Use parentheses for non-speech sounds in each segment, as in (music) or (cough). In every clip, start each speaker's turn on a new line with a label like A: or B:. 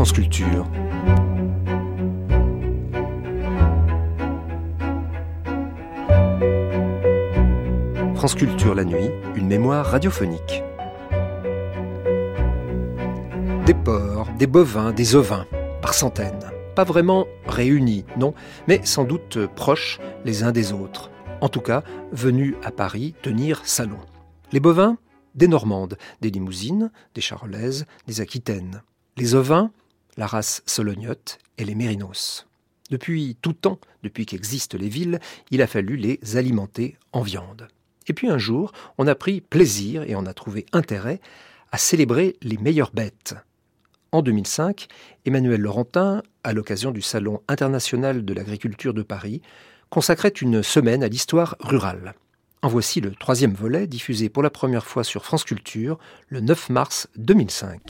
A: France Culture. France Culture la nuit, une mémoire radiophonique. Des porcs, des bovins, des ovins, par centaines. Pas vraiment réunis, non, mais sans doute proches les uns des autres. En tout cas, venus à Paris tenir salon. Les bovins, des Normandes, des Limousines, des Charolaises, des Aquitaines. Les ovins, la race solognote et les mérinos. Depuis tout temps, depuis qu'existent les villes, il a fallu les alimenter en viande. Et puis un jour, on a pris plaisir et on a trouvé intérêt à célébrer les meilleures bêtes. En 2005, Emmanuel Laurentin, à l'occasion du Salon international de l'agriculture de Paris, consacrait une semaine à l'histoire rurale. En voici le troisième volet, diffusé pour la première fois sur France Culture le 9 mars 2005.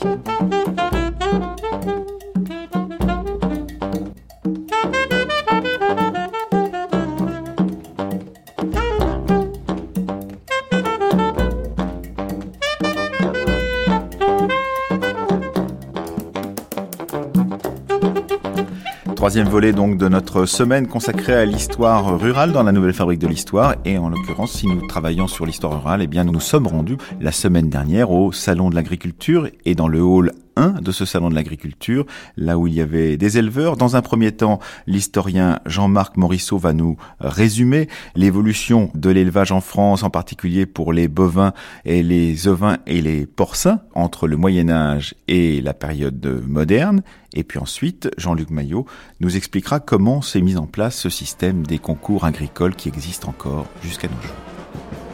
B: Troisième volet donc de notre semaine consacrée à l'histoire rurale dans la nouvelle fabrique de l'histoire. Et en l'occurrence, si nous travaillons sur l'histoire rurale, eh bien nous nous sommes rendus la semaine dernière au Salon de l'agriculture et dans le hall de ce salon de l'agriculture, là où il y avait des éleveurs. Dans un premier temps, l'historien Jean-Marc Morisseau va nous résumer l'évolution de l'élevage en France, en particulier pour les bovins et les ovins et les porcins entre le Moyen Âge et la période moderne. Et puis ensuite, Jean-Luc Maillot nous expliquera comment s'est mis en place ce système des concours agricoles qui existe encore jusqu'à nos jours.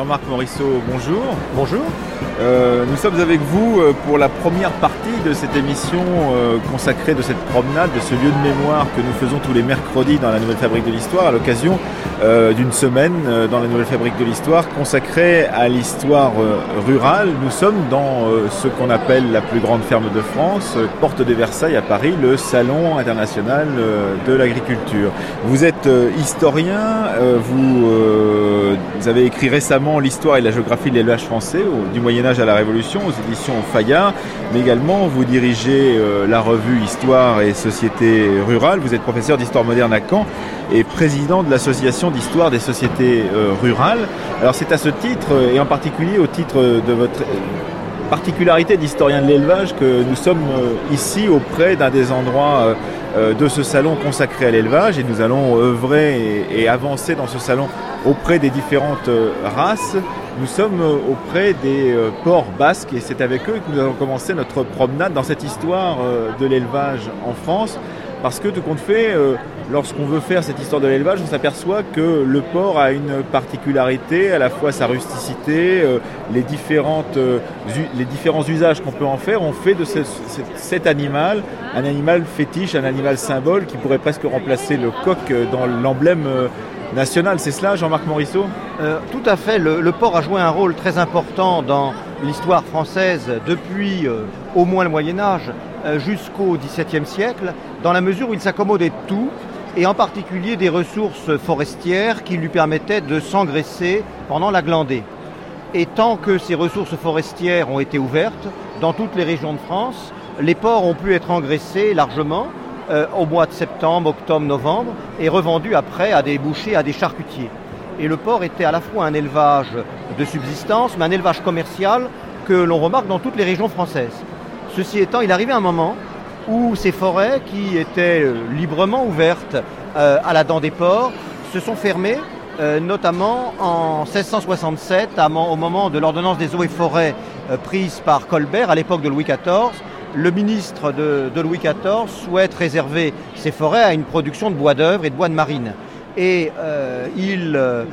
B: Jean-Marc Morisseau, bonjour.
C: Bonjour.
B: Euh, nous sommes avec vous euh, pour la première partie de cette émission euh, consacrée de cette promenade, de ce lieu de mémoire que nous faisons tous les mercredis dans la Nouvelle Fabrique de l'Histoire, à l'occasion d'une semaine dans la Nouvelle Fabrique de l'Histoire consacrée à l'histoire rurale. Nous sommes dans ce qu'on appelle la plus grande ferme de France, porte de Versailles à Paris, le Salon international de l'agriculture. Vous êtes historien, vous, vous avez écrit récemment l'histoire et la géographie de l'élevage français du Moyen Âge à la Révolution aux éditions Fayard, mais également vous dirigez euh, la revue Histoire et Société Rurale. Vous êtes professeur d'histoire moderne à Caen et président de l'association d'histoire des sociétés euh, rurales. Alors c'est à ce titre, et en particulier au titre de votre particularité d'historien de l'élevage que nous sommes euh, ici auprès d'un des endroits de ce salon consacré à l'élevage et nous allons œuvrer et avancer dans ce salon auprès des différentes races nous sommes euh, auprès des euh, ports basques et c'est avec eux que nous allons commencer notre promenade dans cette histoire euh, de l'élevage en France. Parce que tout compte fait, lorsqu'on veut faire cette histoire de l'élevage, on s'aperçoit que le porc a une particularité, à la fois sa rusticité, les, différentes, les différents usages qu'on peut en faire. On fait de cet animal un animal fétiche, un animal symbole qui pourrait presque remplacer le coq dans l'emblème national. C'est cela, Jean-Marc Morisseau?
C: Euh, Tout à fait. Le, port a joué un rôle très important dans l'histoire française depuis euh, au moins le Moyen Âge euh, jusqu'au XVIIe siècle, dans la mesure où il s'accommodait de tout, et en particulier des ressources forestières qui lui permettaient de s'engraisser pendant la glandée. Et tant que ces ressources forestières ont été ouvertes dans toutes les régions de France, les ports ont pu être engraissés largement euh, au mois de septembre, octobre, novembre, et revendu après à des bouchers, à des charcutiers. Et le porc était à la fois un élevage de subsistance, mais un élevage commercial que l'on remarque dans toutes les régions françaises. Ceci étant, il arrivait un moment où ces forêts, qui étaient euh, librement ouvertes euh, à la dent des porcs, se sont fermées, notamment en 1667, au moment de l'ordonnance des eaux et forêts prise par Colbert à l'époque de Louis XIV, le ministre de, Louis XIV souhaite réserver ses forêts à une production de bois d'œuvre et de bois de marine. Et euh, il euh,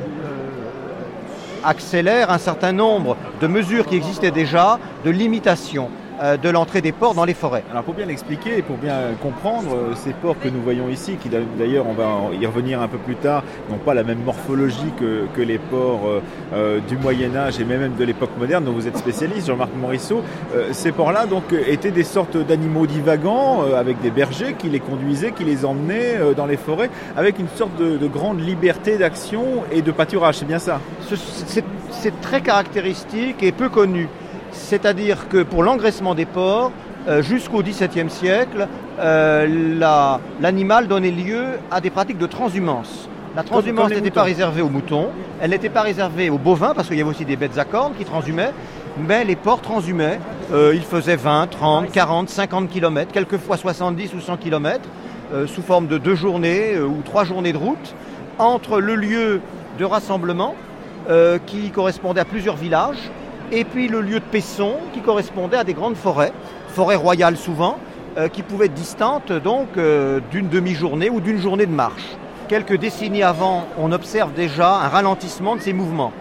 C: accélère un certain nombre de mesures qui existaient déjà de limitation euh, de l'entrée des ports dans les forêts.
B: Alors pour bien l'expliquer, pour bien comprendre, euh, ces ports que nous voyons ici, qui d'ailleurs on va y revenir un peu plus tard, n'ont pas la même morphologie que, les ports euh, du Moyen Âge et même de l'époque moderne dont vous êtes spécialiste, Jean-Marc Morisseau. ces ports-là donc étaient des sortes d'animaux divagants avec des bergers qui les conduisaient, qui les emmenaient dans les forêts avec une sorte de, de grande liberté d'action et de pâturage, c'est bien ça?
C: C'est très caractéristique et peu connu. C'est-à-dire que pour l'engraissement des porcs, euh, jusqu'au XVIIe siècle, euh, l'animal donnait lieu à des pratiques de transhumance. La transhumance n'était pas réservée aux moutons, elle n'était pas réservée aux bovins, parce qu'il y avait aussi des bêtes à cornes qui transhumaient, mais les porcs transhumaient. Euh, ils faisaient 20, 30, 40, 50 km, quelquefois 70 ou 100 km, sous forme de deux journées ou trois journées de route, entre le lieu de rassemblement, qui correspondait à plusieurs villages, et puis le lieu de paisson, qui correspondait à des grandes forêts, forêts royales souvent, euh, qui pouvaient être distantes donc euh, d'une demi-journée ou d'une journée de marche. Quelques décennies avant, on observe déjà un ralentissement de ces mouvements,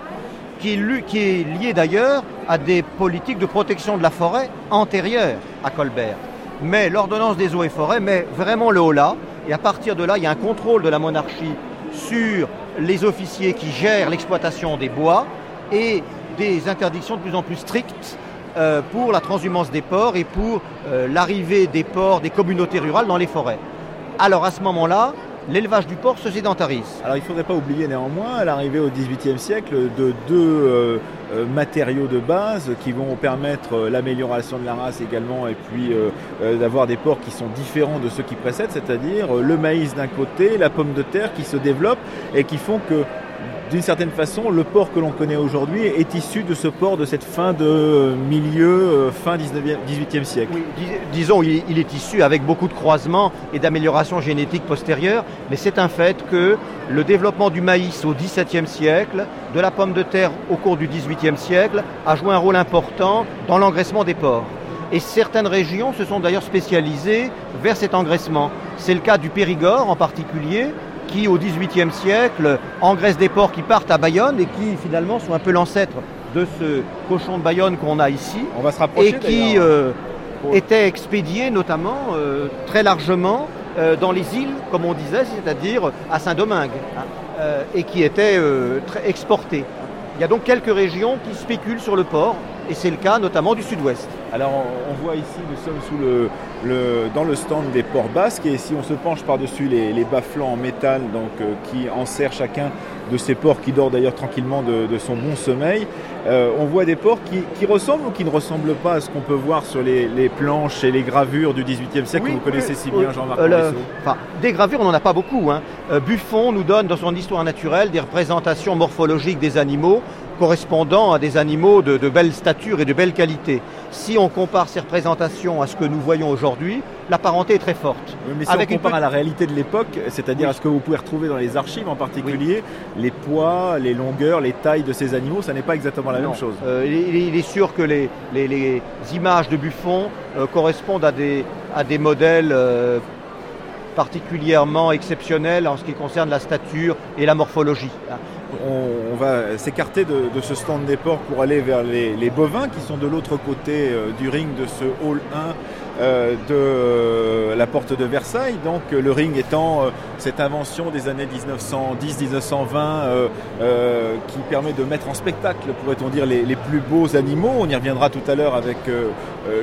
C: qui est, qui est lié d'ailleurs à des politiques de protection de la forêt antérieures à Colbert. Mais l'ordonnance des eaux et forêts met vraiment le haut là, et à partir de là, il y a un contrôle de la monarchie sur les officiers qui gèrent l'exploitation des bois et des interdictions de plus en plus strictes euh, pour la transhumance des ports et pour euh, l'arrivée des ports, des communautés rurales dans les forêts. Alors à ce moment-là, l'élevage du porc se sédentarise.
B: Alors il ne faudrait pas oublier néanmoins, l'arrivée au XVIIIe siècle, de deux euh, matériaux de base qui vont permettre l'amélioration de la race également et puis d'avoir des porcs qui sont différents de ceux qui précèdent, c'est-à-dire le maïs d'un côté, la pomme de terre qui se développe et qui font que d'une certaine façon, le port que l'on connaît aujourd'hui est issu de ce port de cette fin de milieu, euh, fin 19e, 18e siècle.
C: disons, il, est issu avec beaucoup de croisements et d'améliorations génétiques postérieures, mais c'est un fait que le développement du maïs au XVIIe siècle, de la pomme de terre au cours du XVIIIe siècle, a joué un rôle important dans l'engraissement des porcs. Et certaines régions se sont d'ailleurs spécialisées vers cet engraissement. C'est le cas du Périgord en particulier, qui, au XVIIIe siècle, engraissent des porcs qui partent à Bayonne et qui, finalement, sont un peu l'ancêtre de ce cochon de Bayonne qu'on a ici.
B: On va se rapprocher.
C: Et qui euh, était expédié, notamment, euh, très largement euh, dans les îles, comme on disait, c'est-à-dire à Saint-Domingue, hein, et qui était très exporté. Il y a donc quelques régions qui spéculent sur le porc, et c'est le cas notamment du sud-ouest.
B: Alors on, voit ici, nous sommes sous le, dans le stand des ports basques et si on se penche par-dessus les, les bas-flancs en métal donc, euh, qui enserrent chacun de ces porcs qui dort d'ailleurs tranquillement de, son bon sommeil, euh, on voit des porcs qui, ressemblent ou qui ne ressemblent pas à ce qu'on peut voir sur les, planches et les gravures du XVIIIe siècle que vous connaissez si bien Jean-Marc euh,
C: Des gravures, on n'en a pas beaucoup. Hein. Buffon nous donne dans son histoire naturelle des représentations morphologiques des animaux correspondant à des animaux de, belle stature et de belle qualité. Si on compare ces représentations à ce que nous voyons aujourd'hui, la parenté est très forte.
B: mais si Avec on compare à la réalité de l'époque, c'est-à-dire à ce que vous pouvez retrouver dans les archives en particulier, les poids, les longueurs, les tailles de ces animaux, ça n'est pas exactement la même chose.
C: Euh, il, est sûr que les, images de Buffon euh, correspondent à des, à des modèles euh, particulièrement exceptionnels en ce qui concerne la stature et la morphologie
B: on, va s'écarter de, ce stand des porcs pour aller vers les, bovins qui sont de l'autre côté euh, du ring de ce hall 1 euh, de la porte de Versailles. Donc euh, le ring étant cette invention des années 1910-1920 qui permet de mettre en spectacle, pourrait-on dire, les, plus beaux animaux. On y reviendra tout à l'heure avec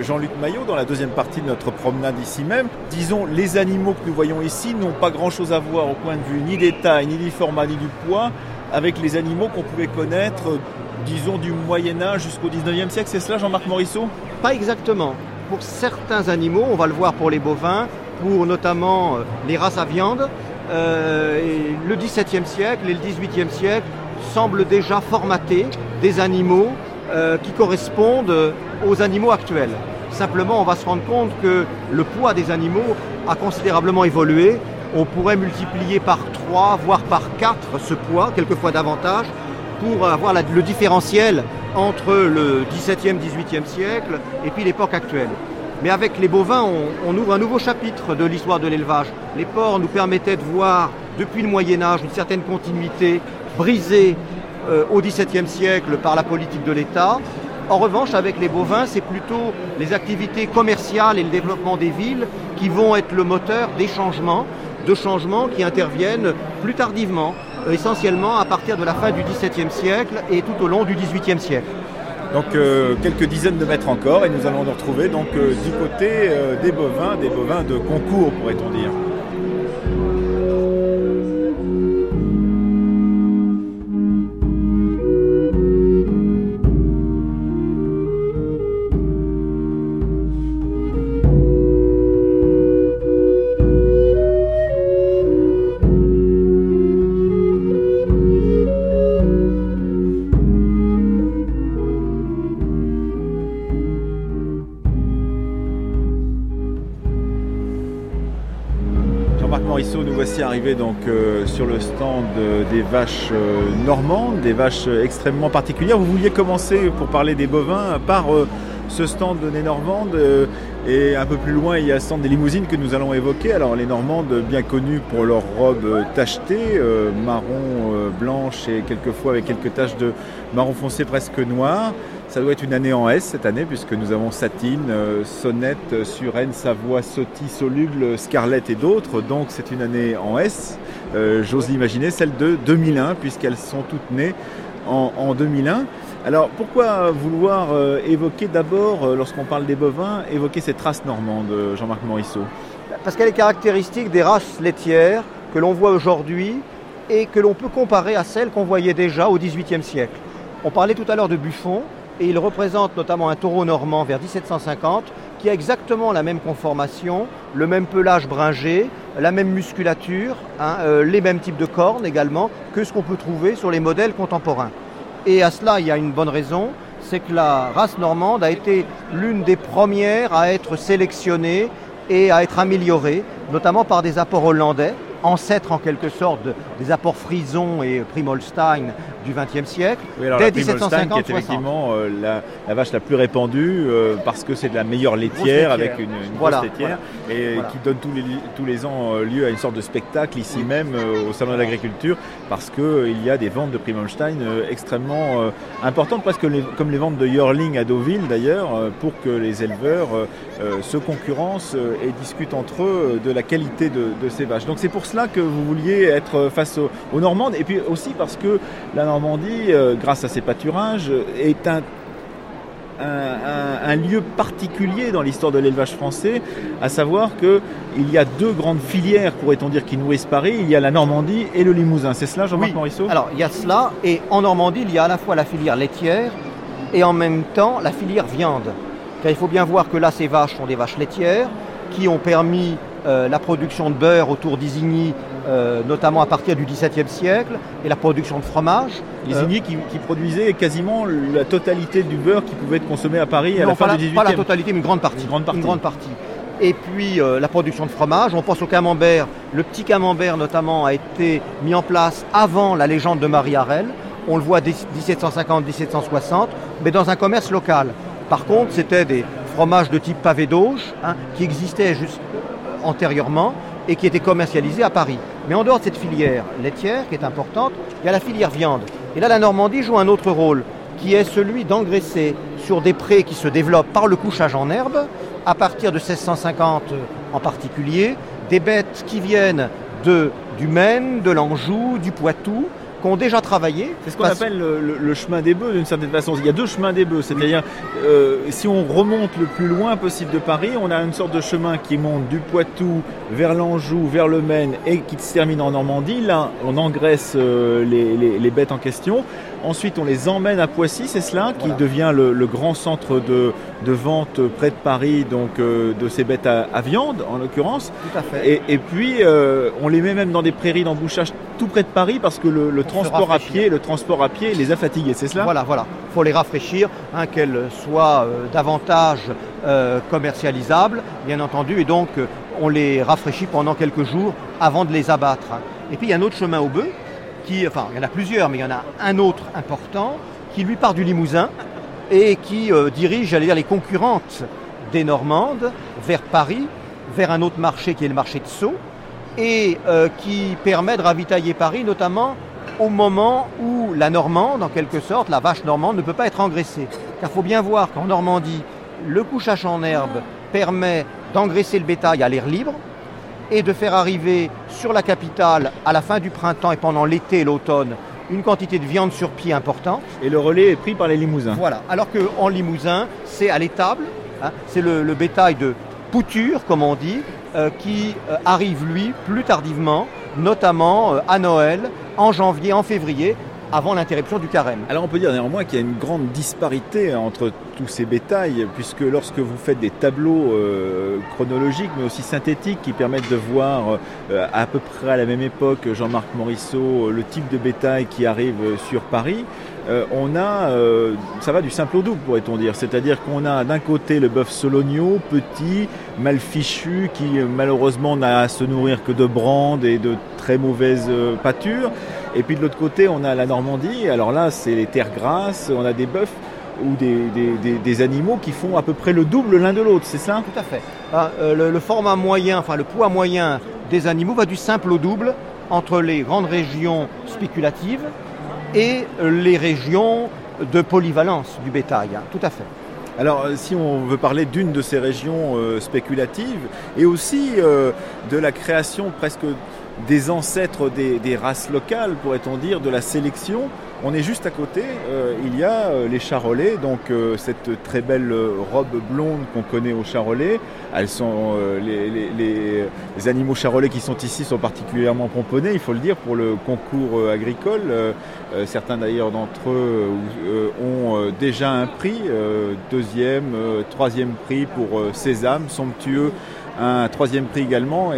B: Jean-Luc Maillot dans la deuxième partie de notre promenade ici même. Disons, les animaux que nous voyons ici n'ont pas grand-chose à voir au point de vue ni des tailles, ni du format, ni du poids avec les animaux qu'on pouvait connaître, disons, du Moyen Âge jusqu'au 19e siècle. C'est cela, Jean-Marc Morisseau?
C: Pas exactement. Pour certains animaux, on va le voir pour les bovins, pour notamment euh, les races à viande, euh, le XVIIe siècle et le XVIIIe siècle semblent déjà formater des animaux euh, qui correspondent aux animaux actuels. Simplement, on va se rendre compte que le poids des animaux a considérablement évolué on pourrait multiplier par 3, voire par 4 ce poids, quelquefois davantage, pour avoir le différentiel entre le XVIIe, XVIIIe siècle et puis l'époque actuelle. Mais avec les bovins, on, ouvre un nouveau chapitre de l'histoire de l'élevage. Les porcs nous permettaient de voir, depuis le Moyen Âge, une certaine continuité brisée euh, au XVIIe siècle par la politique de l'État. En revanche, avec les bovins, c'est plutôt les activités commerciales et le développement des villes qui vont être le moteur des changements de changements qui interviennent plus tardivement, euh, essentiellement à partir de la fin du XVIIe siècle et tout au long du XVIIIe siècle.
B: Donc euh, quelques dizaines de mètres encore et nous allons nous retrouver donc euh, du côté des bovins, des bovins de concours pourrait-on dire. Voici arrivés donc euh, sur le stand des vaches euh, normandes, des vaches extrêmement particulières. Vous vouliez commencer pour parler des bovins par ce stand des Normandes et un peu plus loin il y a le stand des limousines que nous allons évoquer. Alors les Normandes bien connues pour leurs robes tachetées, marron, blanche et quelquefois avec quelques taches de marron foncé presque noir. Ça doit être une année en S cette année, puisque nous avons Satine, euh, Sonnette, Suresnes, Savoie, Sotti, Soluble, Scarlett et d'autres. Donc c'est une année en S. Euh, j'ose l'imaginer, celle de 2001, puisqu'elles sont toutes nées en, 2001. Alors pourquoi vouloir euh, évoquer d'abord, lorsqu'on parle des bovins, évoquer cette race normande, Jean-Marc Morisseau?
C: Parce qu'elle est caractéristique des races laitières que l'on voit aujourd'hui et que l'on peut comparer à celles qu'on voyait déjà au XVIIIe siècle. On parlait tout à l'heure de Buffon, et il représente notamment un taureau normand vers 1750 qui a exactement la même conformation, le même pelage bringé, la même musculature, hein, euh, les mêmes types de cornes également que ce qu'on peut trouver sur les modèles contemporains. Et à cela, il y a une bonne raison, c'est que la race normande a été l'une des premières à être sélectionnée et à être améliorée, notamment par des apports hollandais ancêtre en quelque sorte des apports Frison et Primolstein du XXe siècle,
B: dès la 1750 qui est effectivement euh, la, vache la plus répandue euh, parce que c'est de la meilleure laitière, avec une, grosse laitière et qui donne tous les, tous les ans euh, lieu à une sorte de spectacle ici même au Salon de l'Agriculture parce qu'il y a des ventes de Primolstein extrêmement importantes, presque comme les ventes de Yearling à Deauville d'ailleurs, pour que les éleveurs se concurrencent et discutent entre eux de la qualité de, de ces vaches. Donc c'est pour cela que vous vouliez être face aux, Normandes, et puis aussi parce que la Normandie, euh, grâce à ses pâturages, est un un, lieu particulier dans l'histoire de l'élevage français, à savoir qu'il y a deux grandes filières, pourrait-on dire, qui nourrissent Paris. Il y a la Normandie et le Limousin. C'est cela, Jean-Marc Morisseau?
C: Alors, il y a cela, et en Normandie, il y a à la fois la filière laitière et en même temps la filière viande. Car il faut bien voir que là, ces vaches sont des vaches laitières qui ont permis euh, la production de beurre autour d'Isigny, euh, notamment à partir du XVIIe siècle, et la production de fromage.
B: Isigny qui, produisait quasiment la totalité du beurre qui pouvait être consommé à Paris à la fin du XVIIIe.
C: Pas la totalité, mais une grande partie. Une grande partie. Et puis euh, la production de fromage, on pense au camembert. Le petit camembert notamment a été mis en place avant la légende de Marie Harel. On le voit 1750-1760, mais dans un commerce local. Par contre, c'était des fromages de type pavé d'auge hein, qui existaient juste antérieurement et qui était commercialisé à Paris. Mais en dehors de cette filière laitière qui est importante, il y a la filière viande. Et là, la Normandie joue un autre rôle, qui est celui d'engraisser sur des prés qui se développent par le couchage en herbe, à partir de 1650 en particulier, des bêtes qui viennent du Maine, de l'Anjou, du Poitou, ont déjà travaillé.
B: C'est ce qu'on appelle le, chemin des bœufs d'une certaine façon. Il y a deux chemins des bœufs, c'est-à-dire euh, si on remonte le plus loin possible de Paris, on a une sorte de chemin qui monte du Poitou vers l'Anjou, vers le Maine et qui se termine en Normandie. Là, on engraisse euh, les, bêtes en question. Ensuite, on les emmène à Poissy, c'est cela, qui devient le, grand centre de, vente près de Paris, donc euh, de ces bêtes à, viande en l'occurrence.
C: Tout à fait.
B: Et, puis, on les met même dans des prairies d'embouchage tout près de Paris parce que le, le transport à pied, le transport à pied les a fatigués, c'est cela?
C: Voilà, voilà. Il faut les rafraîchir, hein, qu'elles soient euh, davantage euh, commercialisables, bien entendu, et donc euh, on les rafraîchit pendant quelques jours avant de les abattre. Et puis il y a un autre chemin au bœuf, enfin il y en a plusieurs, mais il y en a un autre important, qui lui part du Limousin et qui dirige, j'allais dire, les concurrentes des Normandes vers Paris, vers un autre marché qui est le marché de Sceaux, et qui permet de ravitailler Paris, notamment au moment où la Normande, en quelque sorte, la vache normande, ne peut pas être engraissée. Car il faut bien voir qu'en Normandie, le couchage en herbe permet d'engraisser le bétail à l'air libre et de faire arriver sur la capitale, à la fin du printemps et pendant l'été et l'automne, une quantité de viande sur pied importante.
B: Et le relais est pris par les limousins.
C: Voilà. Alors qu'en Limousin, c'est à l'étable, hein, c'est le, bétail de pouture, comme on dit, euh, qui euh, arrive, lui, plus tardivement, notamment euh, à Noël, en janvier, en février, avant l'interruption du carême.
B: Alors on peut dire néanmoins qu'il y a une grande disparité entre tous ces bétails, puisque lorsque vous faites des tableaux euh, chronologiques, mais aussi synthétiques, qui permettent de voir euh, à peu près à la même époque, Jean-Marc Morisseau, le type de bétail qui arrive sur Paris, euh, on a, ça va du simple au double, pourrait-on dire. C'est-à-dire qu'on a d'un côté le bœuf sologno, petit, mal fichu, qui malheureusement n'a à se nourrir que de brandes et de très mauvaises pâtures. Et puis de l'autre côté, on a la Normandie. Alors là, c'est les terres grasses, on a des bœufs ou des, animaux qui font à peu près le double l'un de l'autre, c'est ça?
C: Tout à fait. Ah, euh, le, format moyen, enfin le poids moyen des animaux va du simple au double entre les grandes régions spéculatives et les régions de polyvalence du bétail. Hein. Tout à fait.
B: Alors, euh, si on veut parler d'une de ces régions euh, spéculatives et aussi de la création presque des ancêtres des, races locales, pourrait-on dire, de la sélection. On est juste à côté, euh, il y a euh, les charolais, donc euh, cette très belle robe blonde qu'on connaît aux charolais. Elles sont, les, animaux charolais qui sont ici sont particulièrement pomponnés, il faut le dire, pour le concours agricole. certains d'ailleurs d'entre eux ont déjà un prix, deuxième, troisième prix pour Sésame, somptueux, un troisième prix également.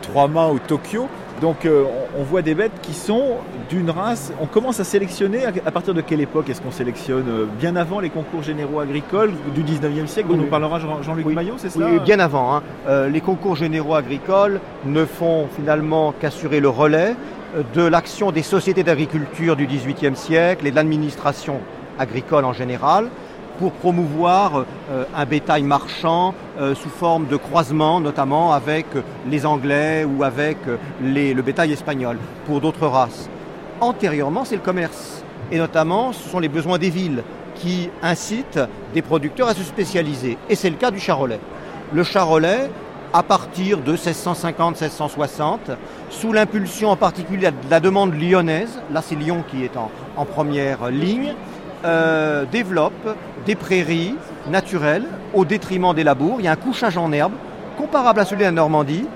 B: Trois mâts au Tokyo. Donc euh, on voit des bêtes qui sont d'une race. On commence à sélectionner à partir de quelle époque est-ce qu'on sélectionne? Euh, Bien avant les concours généraux agricoles du 19e siècle dont nous parlera Jean-Luc Maillot, c'est ça?
C: Oui, bien avant. Hein. les concours généraux agricoles ne font finalement qu'assurer le relais de l'action des sociétés d'agriculture du 18e siècle et de l'administration agricole en général pour promouvoir euh, un bétail marchand euh, sous forme de croisement, notamment avec les Anglais ou avec le bétail espagnol, pour d'autres races. Antérieurement, c'est le commerce. Et notamment, ce sont les besoins des villes qui incitent des producteurs à se spécialiser. Et c'est le cas du charolais. Le charolais, à partir de 1650-1660, sous l'impulsion en particulier de la demande lyonnaise, là c'est Lyon qui est en première ligne, euh, développe des prairies naturelles au détriment des labours. Il y a un couchage en herbe comparable à celui de la Normandie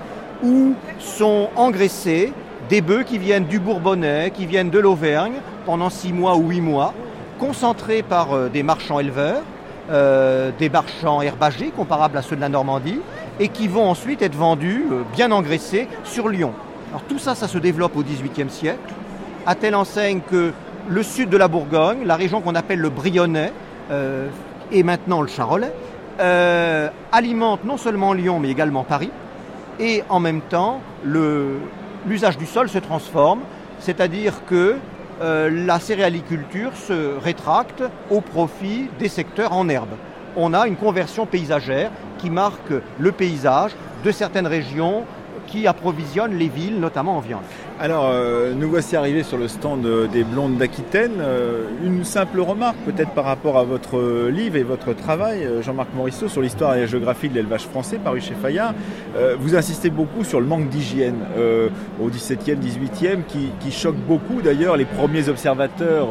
C: où sont engraissés des bœufs qui viennent du Bourbonnais, qui viennent de l'Auvergne pendant six mois ou huit mois, concentrés par euh, des marchands éleveurs, euh, des marchands herbagers comparables à ceux de la Normandie, et qui vont ensuite être vendus bien engraissés sur Lyon. Alors tout ça, ça se développe au XVIIIe siècle, à telle enseigne que le sud de la Bourgogne, la région qu'on appelle le Brionnais, euh, et maintenant le Charolais, euh, alimente non seulement Lyon mais également Paris. Et en même temps, l'usage du sol se transforme, c'est-à-dire que euh, la céréaliculture se rétracte au profit des secteurs en herbe. On a une conversion paysagère qui marque le paysage de certaines régions qui approvisionnent les villes, notamment en viande.
B: Alors, euh, nous voici arrivés sur le stand euh, des Blondes d'Aquitaine. Euh, une simple remarque, peut-être par rapport à votre livre et votre travail, Jean-Marc Morisseau, sur l'histoire et la géographie de l'élevage français, paru chez Fayard. Vous insistez beaucoup sur le manque d'hygiène au 17e, 18e, qui, qui choque beaucoup d'ailleurs les premiers observateurs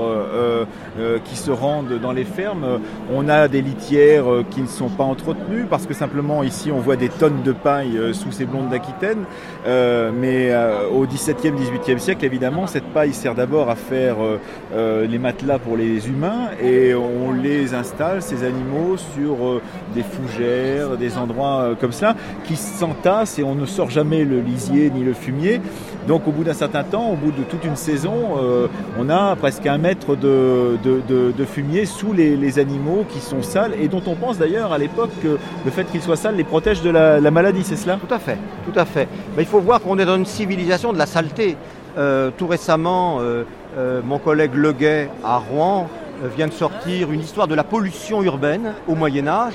B: qui se rendent dans les fermes. On a des litières qui ne sont pas entretenues, parce que simplement ici on voit des tonnes de paille sous ces Blondes d'Aquitaine. mais au 17e, XVIIIe siècle, évidemment, cette paille sert d'abord à faire euh, euh, les matelas pour les humains et on les installe, ces animaux, sur euh, des fougères, des endroits comme cela, qui s'entassent et on ne sort jamais le lisier ni le fumier. Donc au bout d'un certain temps, au bout de toute une saison, on a presque un mètre de, de, de, fumier sous les, animaux qui sont sales et dont on pense d'ailleurs à l'époque que le fait qu'ils soient sales les protège de la, la maladie, c'est cela?
C: Tout à fait, tout à fait. Mais il faut voir qu'on est dans une civilisation de la saleté euh, tout récemment, euh, euh, mon collègue Leguet à Rouen vient de sortir une histoire de la pollution urbaine au Moyen Âge,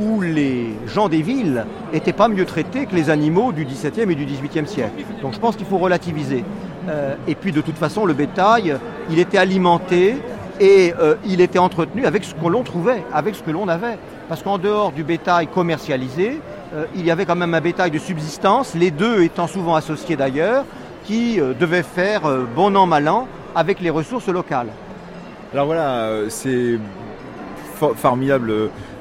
C: où les gens des villes n'étaient pas mieux traités que les animaux du XVIIe et du XVIIIe siècle. Donc je pense qu'il faut relativiser. et puis de toute façon, le bétail, il était alimenté et il était entretenu avec ce que l'on trouvait, avec ce que l'on avait. Parce qu'en dehors du bétail commercialisé, il y avait quand même un bétail de subsistance, les deux étant souvent associés d'ailleurs, qui euh, devait faire euh, bon an, mal an avec les ressources locales.
B: Alors voilà, euh, c'est formidable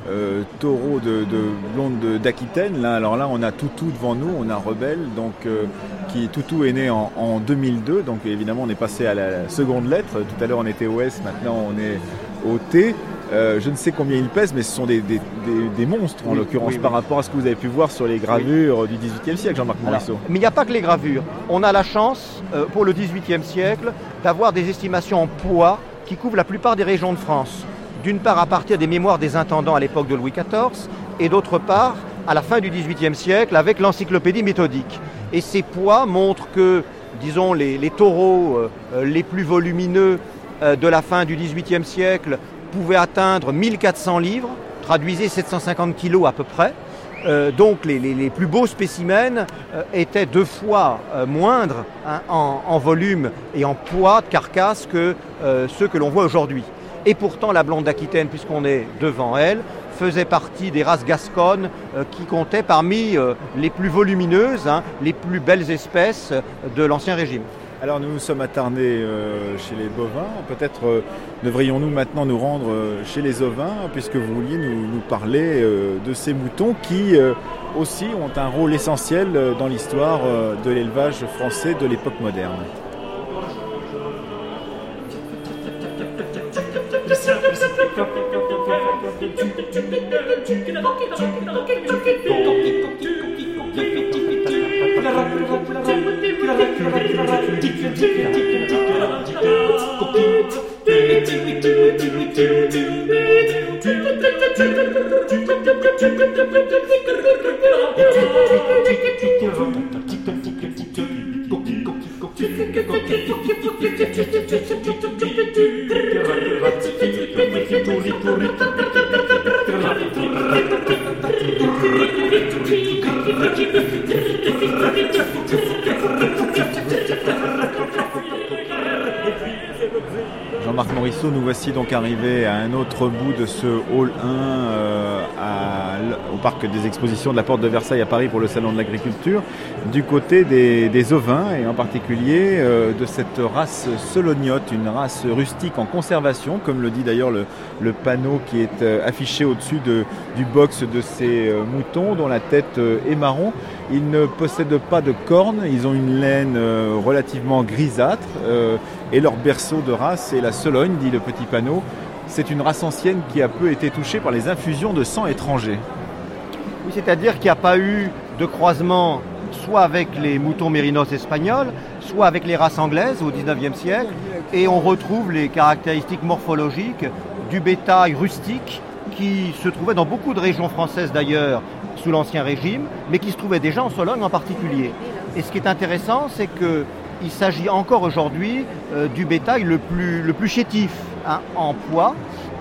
B: euh, taureaux de, de blonde d'Aquitaine. Là, alors là, on a Toutou devant nous, on a Rebelle, donc qui Toutou est né en, 2002, donc évidemment on est passé à la seconde lettre. Tout à l'heure on était au S, maintenant on est au T. je ne sais combien ils pèsent, mais ce sont des, monstres en l'occurrence par rapport à ce que vous avez pu voir sur les gravures du XVIIIe siècle, Jean-Marc Morisseau.
C: Mais il n'y a pas que les gravures. On a la chance, pour le XVIIIe siècle, d'avoir des estimations en poids qui couvrent la plupart des régions de France. D'une part à partir des mémoires des intendants à l'époque de Louis XIV, et d'autre part à la fin du XVIIIe siècle avec l'encyclopédie méthodique. Et ces poids montrent que, disons, les, taureaux euh, les plus volumineux euh, de la fin du XVIIIe siècle pouvaient atteindre 1400 livres, traduisez 750 kilos à peu près. Euh, donc les, plus beaux spécimens étaient deux fois moindres hein, en, volume et en poids de carcasse que ceux que l'on voit aujourd'hui. Et pourtant, la blonde d'Aquitaine, puisqu'on est devant elle, faisait partie des races gasconnes euh, qui comptaient parmi euh, les plus volumineuses, hein, les plus belles espèces de l'Ancien Régime.
B: Alors nous nous sommes attardés euh, chez les bovins. Peut-être devrions-nous maintenant nous rendre chez les ovins, puisque vous vouliez nous parler de ces moutons qui aussi ont un rôle essentiel dans l'histoire de l'élevage français de l'époque moderne. Jean-Marc Morisseau, nous voici donc arrivés à un autre bout de ce hall 1 euh, au parc des expositions de la Porte de Versailles à Paris pour le Salon de l'Agriculture, du côté des, ovins et en particulier euh, de cette race solognote, une race rustique en conservation, comme le dit d'ailleurs le, panneau qui est euh, affiché au-dessus du box de ces moutons dont la tête est marron. Ils ne possèdent pas de cornes, ils ont une laine relativement grisâtre et leur berceau de race est la Sologne, dit le petit panneau. C'est une race ancienne qui a peu été touchée par les infusions de sang étranger.
C: Oui, c'est-à-dire qu'il n'y a pas eu de croisement soit avec les moutons mérinos espagnols, soit avec les races anglaises au XIXe siècle, et on retrouve les caractéristiques morphologiques du bétail rustique qui se trouvait dans beaucoup de régions françaises d'ailleurs sous l'Ancien Régime, mais qui se trouvait déjà en Sologne en particulier. Et ce qui est intéressant, c'est que il s'agit encore aujourd'hui euh, du bétail le plus, le plus chétif hein, en poids.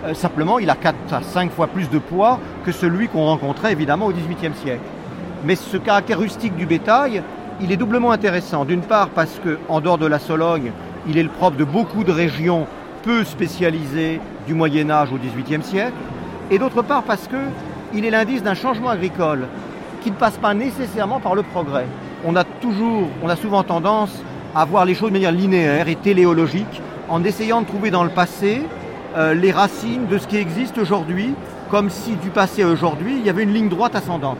C: Euh, simplement, il a 4 à 5 fois plus de poids que celui qu'on rencontrait évidemment au XVIIIe siècle. Mais ce caractère rustique du bétail, il est doublement intéressant. D'une part parce qu'en dehors de la Sologne, il est le propre de beaucoup de régions peu spécialisées du Moyen Âge au XVIIIe siècle. Et d'autre part parce qu'il est l'indice d'un changement agricole qui ne passe pas nécessairement par le progrès. On a toujours, on a souvent tendance à voir les choses de manière linéaire et téléologique, en essayant de trouver dans le passé euh, les racines de ce qui existe aujourd'hui, comme si du passé à aujourd'hui, il y avait une ligne droite ascendante.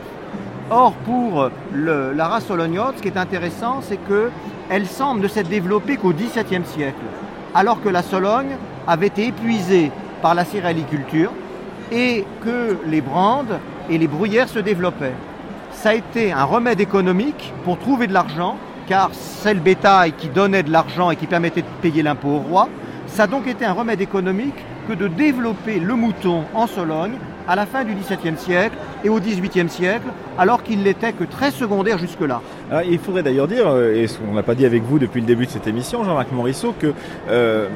C: Or, pour la race solognote, ce qui est intéressant, c'est qu'elle semble ne s'être développée qu'au XVIIe siècle, alors que la Sologne avait été épuisée par la céréaliculture et que les brandes et les bruyères se développaient. Ça a été un remède économique pour trouver de l'argent car c'est le bétail qui donnait de l'argent et qui permettait de payer l'impôt au roi. Ça a donc été un remède économique que de développer le mouton en Sologne à la fin du XVIIe siècle et au XVIIIe siècle, alors qu'il n'était que très secondaire jusque-là.
B: il faudrait d'ailleurs dire, euh, et on n'a pas dit avec vous depuis le début de cette émission, Jean-Marc Morisseau, que euh,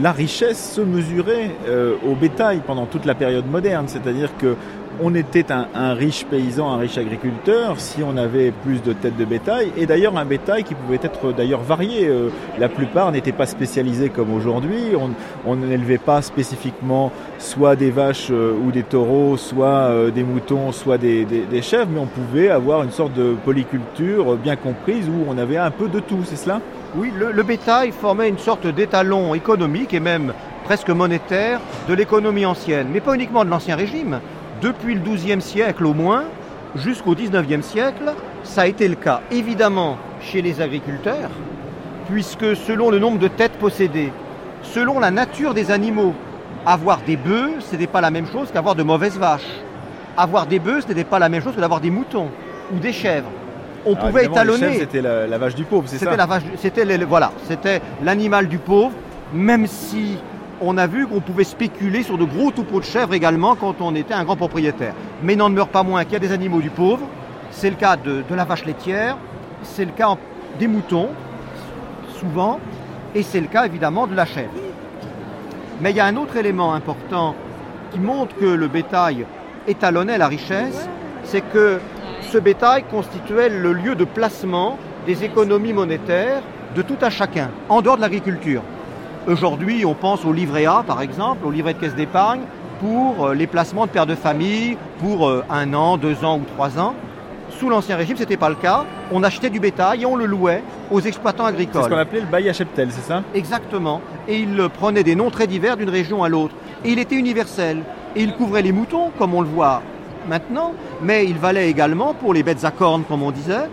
B: la richesse se mesurait euh, au bétail pendant toute la période moderne, c'est-à-dire que on était un, riche paysan, un riche agriculteur, si on avait plus de têtes de bétail, et d'ailleurs un bétail qui pouvait être d'ailleurs varié. La plupart n'étaient pas spécialisés comme aujourd'hui, on n'élevait pas spécifiquement soit des vaches ou des taureaux, soit des moutons, soit des, chèvres, mais on pouvait avoir une sorte de polyculture bien comprise où on avait un peu de tout, c'est cela?
C: Oui, le, bétail formait une sorte d'étalon économique et même presque monétaire de l'économie ancienne, mais pas uniquement de l'Ancien Régime. Depuis le XIIe siècle au moins, jusqu'au XIXe siècle, ça a été le cas évidemment chez les agriculteurs, puisque selon le nombre de têtes possédées, selon la nature des animaux, avoir des bœufs, ce n'était pas la même chose qu'avoir de mauvaises vaches. Avoir des bœufs, ce n'était pas la même chose que d'avoir des moutons ou des chèvres. On pouvait étalonner.
B: C'était la, vache du pauvre, c'est ça
C: C'était la vache, c'était voilà, c'était l'animal du pauvre, même si on a vu qu'on pouvait spéculer sur de gros troupeaux de chèvres également quand on était un grand propriétaire. Mais n'en demeure pas moins qu'il y a des animaux du pauvre. C'est le cas de, la vache laitière, c'est le cas des moutons, souvent, et c'est le cas évidemment de la chèvre. Mais il y a un autre élément important qui montre que le bétail étalonnait la richesse, c'est que ce bétail constituait le lieu de placement des économies monétaires de tout à chacun, en dehors de l'agriculture. Aujourd'hui, on pense au livret A, par exemple, au livret de caisse d'épargne, pour euh, les placements de pères de famille pour euh, un an, deux ans ou trois ans. Sous l'Ancien Régime, ce n'était pas le cas. On achetait du bétail et on le louait aux exploitants agricoles.
B: C'est ce qu'on appelait le bail à cheptel, c'est ça?
C: Exactement. Et il prenait des noms très divers d'une région à l'autre. Et il était universel. Et il couvrait les moutons, comme on le voit maintenant, mais il valait également pour les bêtes à cornes, comme on disait,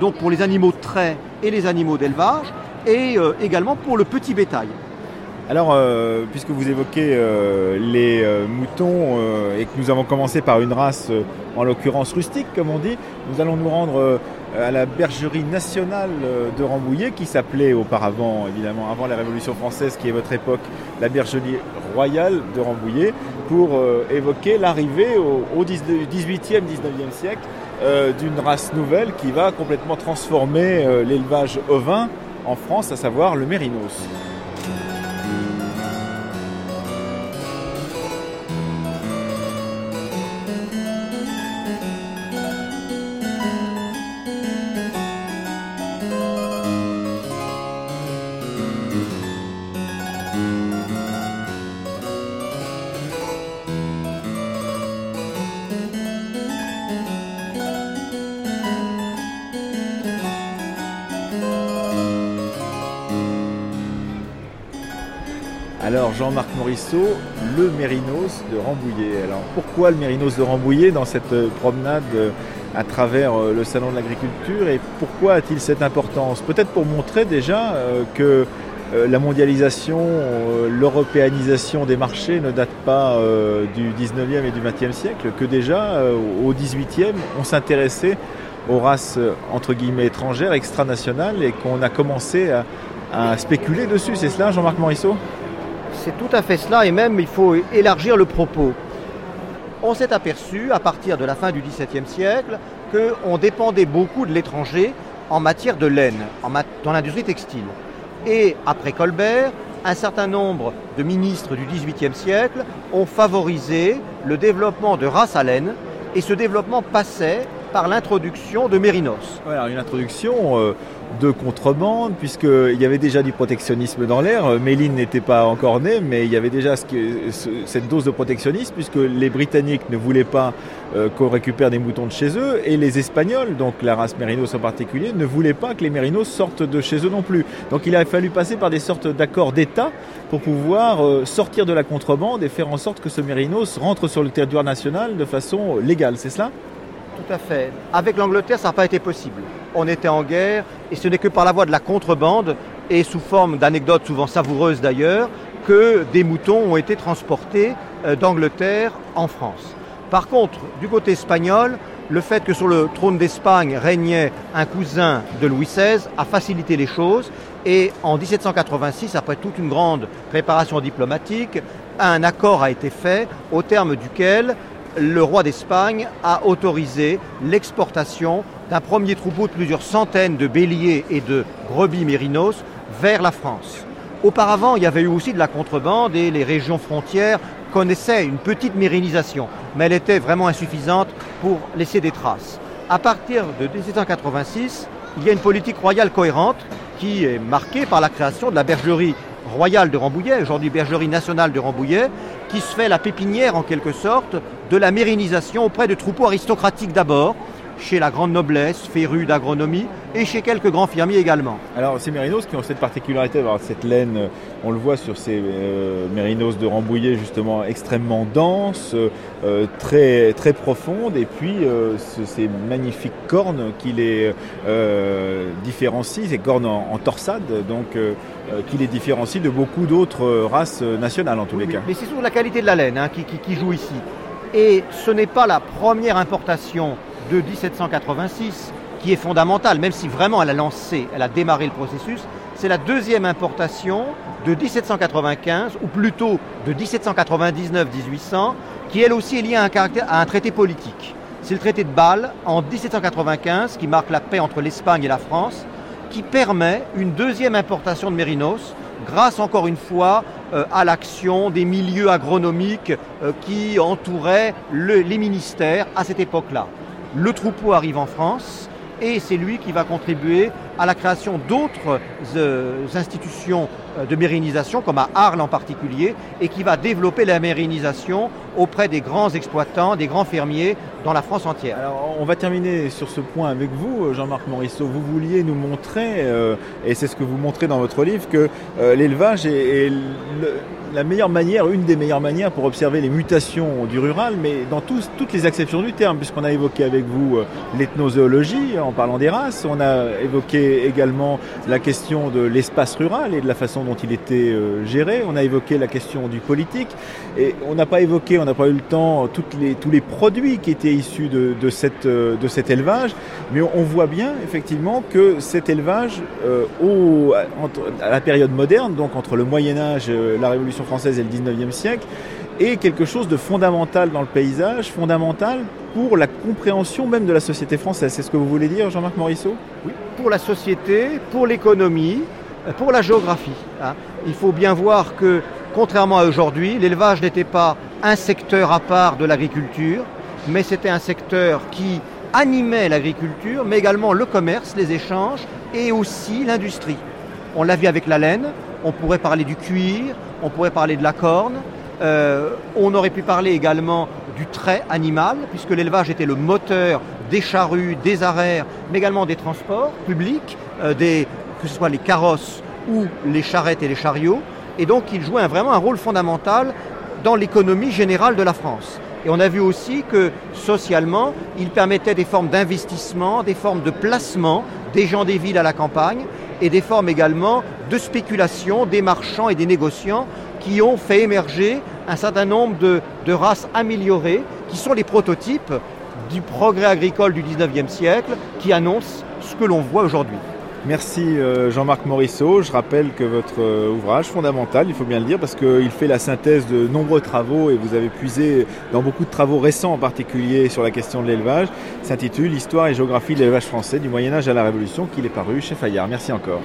C: donc pour les animaux de trait et les animaux d'élevage, et euh, également pour le petit bétail.
B: Alors, euh, puisque vous évoquez euh, les moutons et que nous avons commencé par une race, en l'occurrence rustique, comme on dit, nous allons nous rendre à la bergerie nationale de Rambouillet, qui s'appelait auparavant, évidemment, avant la Révolution française, qui est votre époque, la bergerie royale de Rambouillet, pour évoquer l'arrivée au, au 18e, 19e siècle d'une race nouvelle qui va complètement transformer l'élevage ovin en France, à savoir le mérinos. Le Mérinos de Rambouillet. Alors pourquoi le Mérinos de Rambouillet dans cette euh, promenade euh, à travers euh, le salon de l'agriculture et pourquoi a-t-il cette importance? Peut-être pour montrer déjà que la mondialisation, l'européanisation des marchés ne date pas du 19e et du 20e siècle, que déjà au 18e on s'intéressait aux races entre guillemets étrangères, extranationales et qu'on a commencé à, à spéculer dessus. C'est cela Jean-Marc Morisseau?
C: C'est tout à fait cela, et même il faut élargir le propos. On s'est aperçu, à partir de la fin du XVIIe siècle, qu'on dépendait beaucoup de l'étranger en matière de laine, dans l'industrie textile. Et après Colbert, un certain nombre de ministres du XVIIIe siècle ont favorisé le développement de races à laine, et ce développement passait par l'introduction de Mérinos.
B: Voilà, une introduction euh, de contrebande, puisqu'il y avait déjà du protectionnisme dans l'air. Euh, Méline n'était pas encore né, mais il y avait déjà cette dose de protectionnisme, puisque les Britanniques ne voulaient pas euh, qu'on récupère des moutons de chez eux, et les Espagnols, donc la race Mérinos en particulier, ne voulaient pas que les Mérinos sortent de chez eux non plus. Donc il a fallu passer par des sortes d'accords d'État pour pouvoir sortir de la contrebande et faire en sorte que ce Mérinos rentre sur le territoire national de façon légale, c'est cela?
C: Tout à fait. Avec l'Angleterre, ça n'a pas été possible. On était en guerre et ce n'est que par la voie de la contrebande et sous forme d'anecdotes souvent savoureuses d'ailleurs que des moutons ont été transportés euh, d'Angleterre en France. Par contre, du côté espagnol, le fait que sur le trône d'Espagne régnait un cousin de Louis XVI a facilité les choses et en 1786, après toute une grande préparation diplomatique, un accord a été fait au terme duquel le roi d'Espagne a autorisé l'exportation d'un premier troupeau de plusieurs centaines de béliers et de brebis mérinos vers la France. Auparavant, il y avait eu aussi de la contrebande et les régions frontières connaissaient une petite mérinisation, mais elle était vraiment insuffisante pour laisser des traces. À partir de 1786, il y a une politique royale cohérente qui est marquée par la création de la bergerie royale de Rambouillet, aujourd'hui bergerie nationale de Rambouillet, qui se fait la pépinière en quelque sorte de la mérinisation auprès de troupeaux aristocratiques d'abord, chez la grande noblesse, férue d'agronomie, et chez quelques grands fermiers également.
B: Alors ces mérinos qui ont cette particularité d'avoir cette laine, euh, on le voit sur ces euh, mérinos de Rambouillet justement extrêmement dense, euh, très, très profonde, et puis ces magnifiques cornes qui les différencient, ces cornes en, torsade, donc qui les différencient de beaucoup d'autres races nationales en tous les cas.
C: Mais c'est surtout la qualité de la laine hein, qui joue ici. Et ce n'est pas la première importation de 1786 qui est fondamentale, même si vraiment elle a lancé, elle a démarré le processus. C'est la deuxième importation de 1795, ou plutôt de 1799-1800, qui elle aussi est liée à un, à un traité politique. C'est le traité de Bâle en 1795 qui marque la paix entre l'Espagne et la France, qui permet une deuxième importation de mérinos grâce encore une fois euh, à l'action des milieux agronomiques euh, qui entouraient les ministères à cette époque-là. Le troupeau arrive en France et c'est lui qui va contribuer à la création d'autres euh, institutions euh, de mérinisation, comme à Arles en particulier, et qui va développer la mérinisation auprès des grands exploitants, des grands fermiers dans la France entière.
B: Alors, on va terminer sur ce point avec vous, euh, Jean-Marc Morisseau. Vous vouliez nous montrer, et c'est ce que vous montrez dans votre livre, que l'élevage est, la meilleure manière, une des meilleures manières pour observer les mutations du rural, mais dans toutes les acceptions du terme, puisqu'on a évoqué avec vous l'ethnozoologie en parlant des races, on a évoqué également la question de l'espace rural et de la façon dont il était euh, géré. On a évoqué la question du politique et on n'a pas évoqué, on n'a pas eu le temps, toutes les, tous les produits qui étaient issus de, de, cette, euh, de cet élevage, mais on voit bien effectivement que cet élevage, euh, au, à la période moderne, donc entre le Moyen Âge, la Révolution française et le 19e siècle, est quelque chose de fondamental dans le paysage, fondamental pour la compréhension même de la société française. C'est ce que vous voulez dire, Jean-Marc Morisseau?
C: Oui, pour la société, pour l'économie, pour la géographie. Hein. Il faut bien voir que, contrairement à aujourd'hui, l'élevage n'était pas un secteur à part de l'agriculture, mais c'était un secteur qui animait l'agriculture, mais également le commerce, les échanges et aussi l'industrie. On l'a vu avec la laine, on pourrait parler du cuir, on pourrait parler de la corne, euh, on aurait pu parler également du trait animal, puisque l'élevage était le moteur des charrues, des arrêts, mais également des transports publics, euh, que ce soit les carrosses ou les charrettes et les chariots. Et donc il jouait vraiment un rôle fondamental dans l'économie générale de la France. Et on a vu aussi que socialement, il permettait des formes d'investissement, des formes de placement des gens des villes à la campagne et des formes également de spéculation des marchands et des négociants qui ont fait émerger un certain nombre de, races améliorées qui sont les prototypes du progrès agricole du 19e siècle qui annoncent ce que l'on voit aujourd'hui.
B: Merci euh, Jean-Marc Morisseau. Je rappelle que votre euh, ouvrage fondamental, il faut bien le dire, parce qu'il fait la synthèse de nombreux travaux et vous avez puisé dans beaucoup de travaux récents en particulier sur la question de l'élevage, s'intitule Histoire et géographie de l'élevage français du Moyen Âge à la Révolution, qu'il est paru chez Fayard. Merci encore.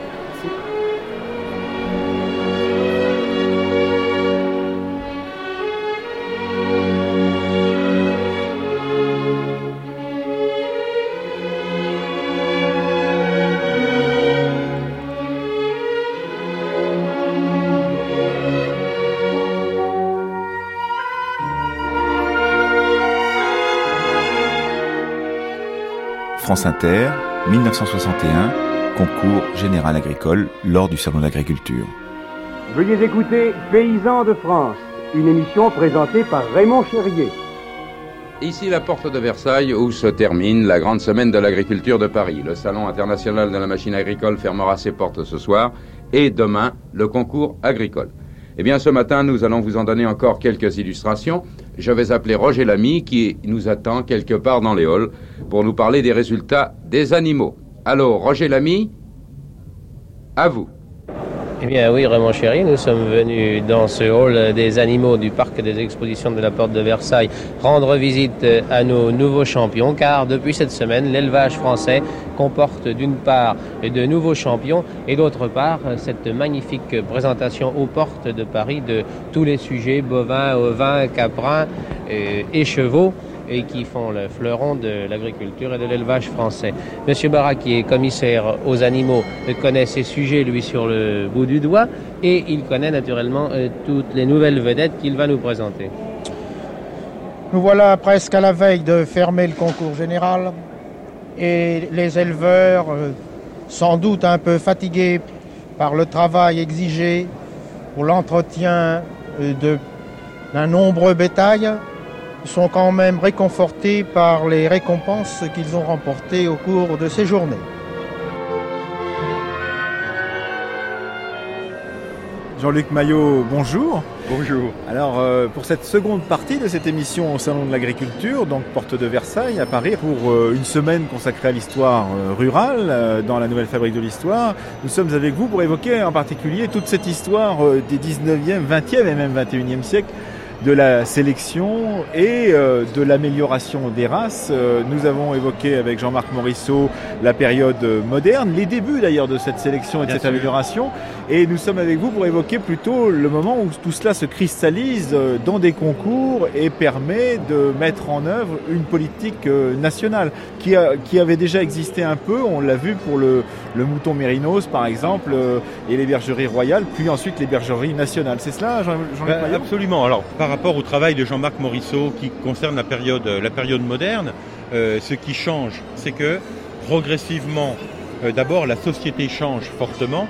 B: France Inter, 1961, concours général agricole lors du Salon d'agriculture.
D: Veuillez écouter Paysans de France, une émission présentée par Raymond Cherrier.
E: Ici la porte de Versailles où se termine la grande semaine de l'agriculture de Paris. Le Salon international de la machine agricole fermera ses portes ce soir et demain le concours agricole. Eh bien ce matin nous allons vous en donner encore quelques illustrations je vais appeler Roger Lamy qui nous attend quelque part dans les halls pour nous parler des résultats des animaux. Allô, Roger Lamy? À vous.
F: Eh bien oui, Raymond Chéry, nous sommes venus dans ce hall des animaux du parc des expositions de la Porte de Versailles rendre visite à nos nouveaux champions car depuis cette semaine, l'élevage français comporte d'une part de nouveaux champions et d'autre part cette magnifique présentation aux portes de Paris de tous les sujets bovins, ovins, caprins euh, et chevaux et qui font le fleuron de l'agriculture et de l'élevage français. Monsieur Barra, qui est commissaire aux animaux, connaît ces sujets, lui, sur le bout du doigt, et il connaît naturellement euh, toutes les nouvelles vedettes qu'il va nous présenter.
G: Nous voilà presque à la veille de fermer le concours général. et les éleveurs, euh, sans doute un peu fatigués par le travail exigé pour l'entretien euh, d'un nombreux bétail, sont quand même réconfortés par les récompenses qu'ils ont remportées au cours de ces journées.
B: Jean-Luc Maillot, bonjour.
H: Bonjour.
B: Alors, euh, pour cette seconde partie de cette émission au Salon de l'Agriculture, donc porte de Versailles à Paris, pour euh, une semaine consacrée à l'histoire euh, rurale dans la nouvelle fabrique de l'histoire, nous sommes avec vous pour évoquer en particulier toute cette histoire des 19e, 20e et même 21e siècle de la sélection et euh, de l'amélioration des races. Euh, nous avons évoqué avec Jean-Marc Morisseau la période moderne, les débuts d'ailleurs de cette sélection et de cette amélioration. Et nous sommes avec vous pour évoquer plutôt le moment où tout cela se cristallise euh, dans des concours et permet de mettre en œuvre une politique nationale qui, qui avait déjà existé un peu. On l'a vu pour le, le mouton mérinos par exemple et les bergeries royales, puis ensuite les bergeries nationales. C'est cela, Jean-Luc
H: ben, Absolument. Alors, par rapport au travail de Jean-Marc Morisseau qui concerne la période, la période moderne, euh, ce qui change, c'est que progressivement, euh, d'abord, la société change fortement.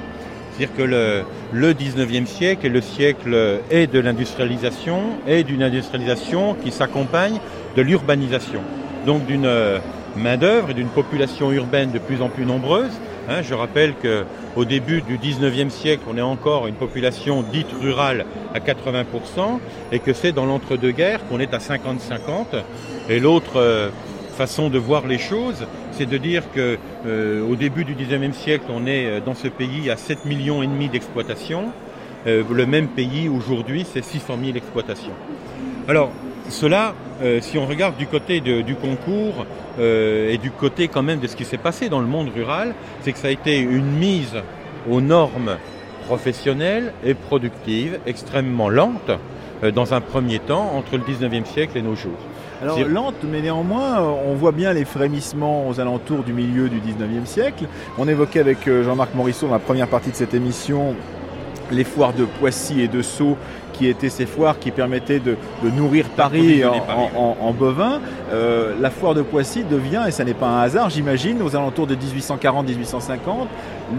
H: C'est-à-dire que le, le 19e siècle est le siècle est de l'industrialisation et d'une industrialisation qui s'accompagne de l'urbanisation. Donc d'une euh, main-d'œuvre et d'une population urbaine de plus en plus nombreuse Hein, je rappelle qu'au début du 19e siècle, on est encore une population dite rurale à 80% et que c'est dans l'entre-deux-guerres qu'on est à 50-50. Et l'autre euh, façon de voir les choses, c'est de dire que euh, au début du 19e siècle, on est euh, dans ce pays à 7 millions d'exploitations. le même pays aujourd'hui, c'est 600 000 exploitations. Alors, cela, si on regarde du côté du concours, euh, et du côté quand même de ce qui s'est passé dans le monde rural, c'est que ça a été une mise aux normes professionnelles et productives extrêmement lente euh, dans un premier temps entre le 19e siècle et nos jours.
B: Alors lente, mais néanmoins, on voit bien les frémissements aux alentours du milieu du 19e siècle. On évoquait avec euh, Jean-Marc Morisseau dans la première partie de cette émission les foires de Poissy et de Sceaux qui étaient ces foires qui permettaient de, nourrir Paris en, bovins. Euh, la foire de Poissy devient, et ça n'est pas un hasard, j'imagine, aux alentours de 1840-1850,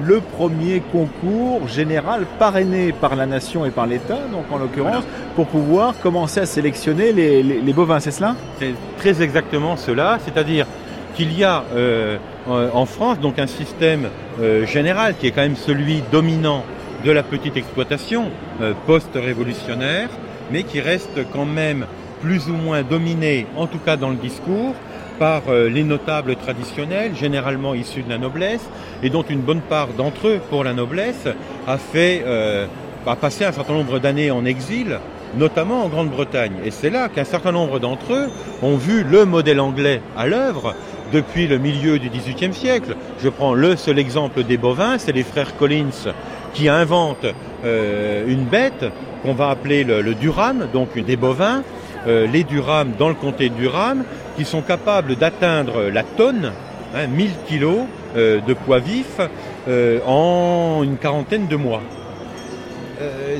B: le premier concours général parrainé par la nation et par l'État, donc en l'occurrence, pour pouvoir commencer à sélectionner les, bovins, c'est cela?
H: C'est très exactement cela, c'est-à-dire qu'il y a euh, en France donc un système euh, général qui est quand même celui dominant de la petite exploitation euh, post-révolutionnaire, mais qui reste quand même plus ou moins dominée, en tout cas dans le discours, par euh, les notables traditionnels, généralement issus de la noblesse, et dont une bonne part d'entre eux, pour la noblesse, a fait euh, a passé un certain nombre d'années en exil, notamment en Grande-Bretagne. Et c'est là qu'un certain nombre d'entre eux ont vu le modèle anglais à l'œuvre depuis le milieu du XVIIIe siècle. Je prends le seul exemple des bovins, c'est les frères Collins qui invente euh, une bête qu'on va appeler le, Durham, donc des bovins, euh, les Durham dans le comté de Durham, qui sont capables d'atteindre la tonne, 1000 hein, kilos euh, de poids vif, en une quarantaine de mois.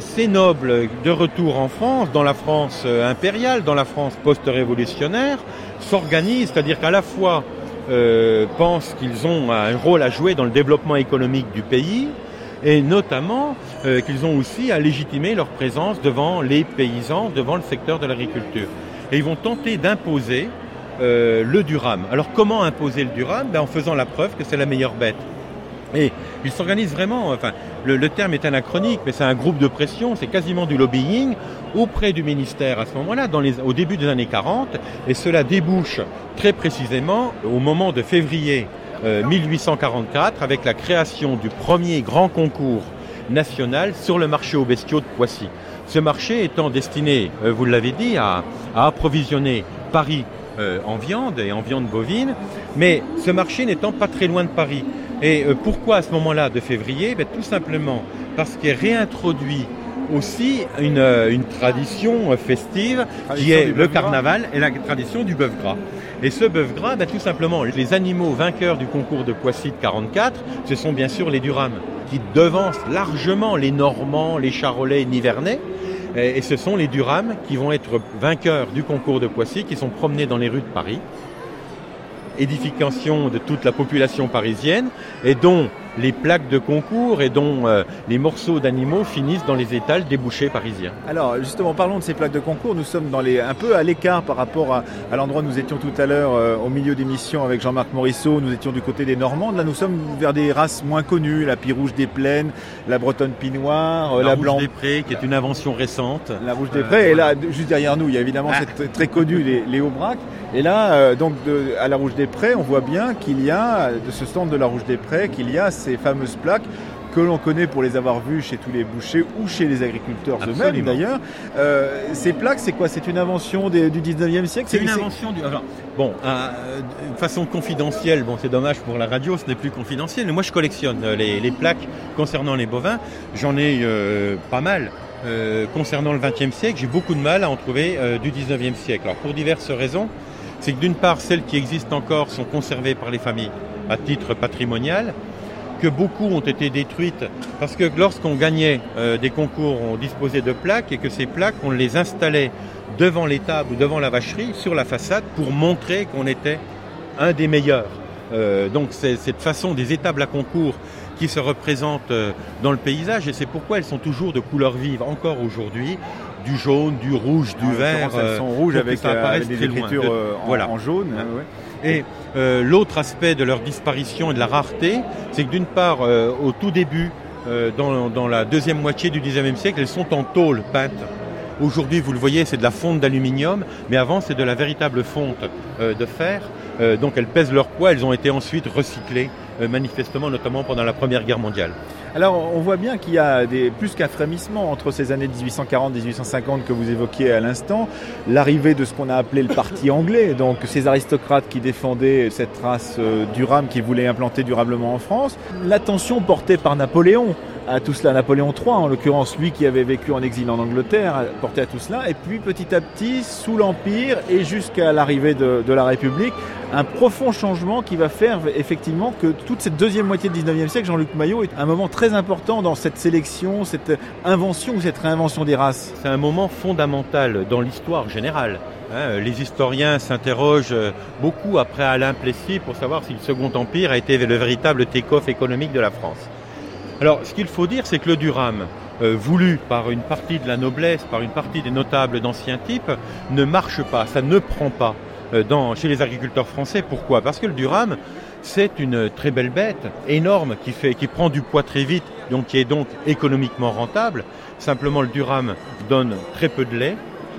H: ces nobles, de retour en France, dans la France impériale, dans la France post-révolutionnaire, s'organisent, c'est-à-dire qu'à la fois pensent qu'ils ont un rôle à jouer dans le développement économique du pays, et notamment euh, qu'ils ont aussi à légitimer leur présence devant les paysans, devant le secteur de l'agriculture. Et ils vont tenter d'imposer euh, le Durham. Alors comment imposer le Durham ben, En faisant la preuve que c'est la meilleure bête. Et ils s'organisent vraiment, enfin, le, terme est anachronique, mais c'est un groupe de pression, c'est quasiment du lobbying auprès du ministère à ce moment-là, au début des années 40, et cela débouche très précisément au moment de février 1844 euh, avec la création du premier grand concours national sur le marché aux bestiaux de Poissy. Ce marché étant destiné, euh, vous l'avez dit, à, approvisionner Paris euh, en viande et en viande bovine, mais ce marché n'étant pas très loin de Paris. Et pourquoi à ce moment-là de février? Ben, Tout simplement parce qu'il réintroduit aussi une, une tradition festive qui est le carnaval et la tradition du bœuf gras. Et ce bœuf gras, ben, tout simplement, les animaux vainqueurs du concours de Poissy de 44, ce sont bien sûr les Durham, qui devancent largement les Normands, les Charolais, Nivernais. Et ce sont les Durham qui vont être vainqueurs du concours de Poissy, qui sont promenés dans les rues de Paris. édification de toute la population parisienne et dont les plaques de concours et dont euh, les morceaux d'animaux finissent dans les étals des bouchers parisiens.
B: Alors justement, parlons de ces plaques de concours. Nous sommes dans les, un peu à l'écart par rapport à, l'endroit où nous étions tout à l'heure euh, au milieu d'émission avec Jean-Marc Morisseau. Nous étions du côté des Normandes. Là, nous sommes vers des races moins connues, la pie rouge des plaines, la bretonne pie noire,
H: euh,
B: la,
H: la
B: blanche
H: des prés, qui est une invention récente.
B: La rouge des prés. et là, juste derrière nous, il y a évidemment ah. cette très connue les, les Aubrac. Et là, donc de, à la Rouge des Prés, on voit bien qu'il y a, de ce stand de la Rouge des Prés, qu'il y a ces fameuses plaques que l'on connaît pour les avoir vues chez tous les bouchers ou chez les agriculteurs eux-mêmes d'ailleurs. Euh, ces plaques, c'est quoi? C'est une invention du 19e siècle?
H: C'est une invention du. bon, euh, de façon confidentielle, bon, c'est dommage pour la radio, ce n'est plus confidentiel, mais moi je collectionne euh, les, plaques concernant les bovins. J'en ai pas mal. concernant le 20e siècle, j'ai beaucoup de mal à en trouver du 19e siècle. Alors pour diverses raisons, c'est que d'une part, celles qui existent encore sont conservées par les familles à titre patrimonial, que beaucoup ont été détruites parce que lorsqu'on gagnait euh, des concours, on disposait de plaques et que ces plaques, on les installait devant l'étable ou devant la vacherie sur la façade pour montrer qu'on était un des meilleurs. Euh, donc c'est cette façon des étables à concours qui se représentent euh, dans le paysage et c'est pourquoi elles sont toujours de couleur vive encore aujourd'hui du jaune, du rouge, du vert.
B: Elles sont rouges avec, des écritures en, voilà. en, jaune.
H: Hein. Et euh, l'autre aspect de leur disparition et de la rareté, c'est que d'une part, euh, au tout début, euh, dans, dans, la deuxième moitié du XIXe siècle, elles sont en tôle peinte. Aujourd'hui, vous le voyez, c'est de la fonte d'aluminium, mais avant, c'est de la véritable fonte de fer. donc elles pèsent leur poids, elles ont été ensuite recyclées, manifestement, notamment pendant la Première Guerre mondiale.
B: Alors, on voit bien qu'il y a plus qu'un frémissement entre ces années 1840-1850 que vous évoquiez à l'instant, l'arrivée de ce qu'on a appelé le parti (laughs) anglais, donc ces aristocrates qui défendaient cette race euh, durable, qui voulaient implanter durablement en France, l'attention portée par Napoléon à tout cela. Napoléon III, en l'occurrence, lui qui avait vécu en exil en Angleterre, portait à tout cela. Et puis petit à petit, sous l'Empire et jusqu'à l'arrivée de, la République, un profond changement qui va faire effectivement que toute cette deuxième moitié du 19e siècle, Jean-Luc Maillot, est un moment très important dans cette sélection, cette invention ou cette réinvention des races.
H: C'est un moment fondamental dans l'histoire générale. Hein. les historiens s'interrogent beaucoup après Alain Plessis pour savoir si le Second Empire a été le véritable take-off économique de la France. Alors, ce qu'il faut dire, c'est que le Durham, euh, voulu par une partie de la noblesse, par une partie des notables d'ancien type, ne marche pas, ça ne prend pas euh, chez les agriculteurs français. Pourquoi? Parce que le Durham, c'est une très belle bête, énorme, qui, fait, qui prend du poids très vite, donc qui est donc économiquement rentable. Simplement, le Durham donne très peu de lait,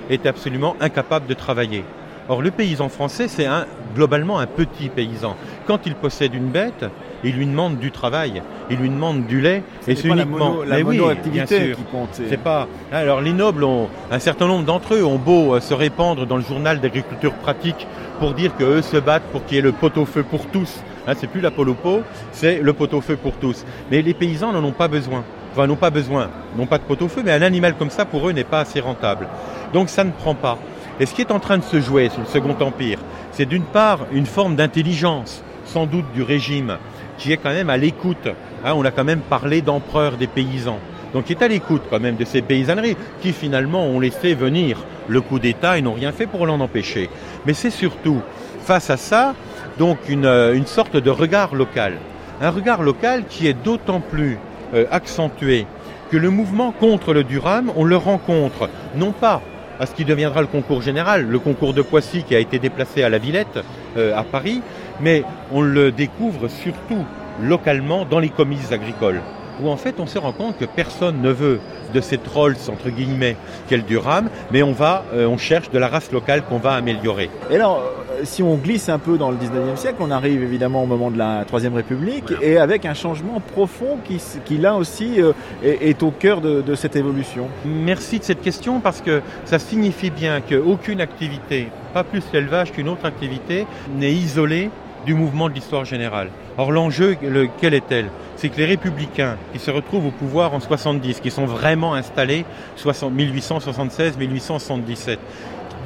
H: est absolument incapable de travailler. Or, le paysan français, c'est globalement un petit paysan. Quand il possède une bête, il lui demande du travail, il lui demande du lait,
B: et c'est uniquement la, mono, monoactivité qui compte.
H: C'est pas. Alors les nobles ont un certain nombre d'entre eux ont beau euh, se répandre dans le journal d'agriculture pratique pour dire qu'eux se battent pour qu'il y ait le pot-au-feu pour tous. Hein, c'est plus la polopo, c'est le pot-au-feu pour tous. Mais les paysans n'en ont pas besoin. Enfin, n'ont pas besoin, n'ont pas de pot-au-feu, mais un animal comme ça pour eux n'est pas assez rentable. Donc ça ne prend pas. Et ce qui est en train de se jouer sous le Second Empire, c'est d'une part une forme d'intelligence, sans doute du régime, qui est quand même à l'écoute. Hein, on a quand même parlé d'empereur des paysans. Donc qui est à l'écoute quand même de ces paysanneries qui finalement ont laissé venir le coup d'État et n'ont rien fait pour l'en empêcher. Mais c'est surtout face à ça donc une, euh, sorte de regard local. Un regard local qui est d'autant plus euh, accentué que le mouvement contre le Durham, on le rencontre non pas à ce qui deviendra le concours général, le concours de Poissy qui a été déplacé à la Villette, euh, à Paris, mais on le découvre surtout localement dans les comices agricoles, où en fait on se rend compte que personne ne veut de ces trolls entre guillemets qu'elle Durham, mais on va, euh, on cherche de la race locale qu'on va améliorer.
B: Et alors, euh, si on glisse un peu dans le 19e siècle, on arrive évidemment au moment de la Troisième République, et avec un changement profond qui, qui là aussi euh, est, au cœur de, de cette évolution.
H: Merci de cette question parce que ça signifie bien qu'aucune activité, pas plus l'élevage qu'une autre activité, n'est isolée du mouvement de l'histoire générale. Or l'enjeu, quel est-elle? C'est que les républicains qui se retrouvent au pouvoir en 70, qui sont vraiment installés 1876-1877,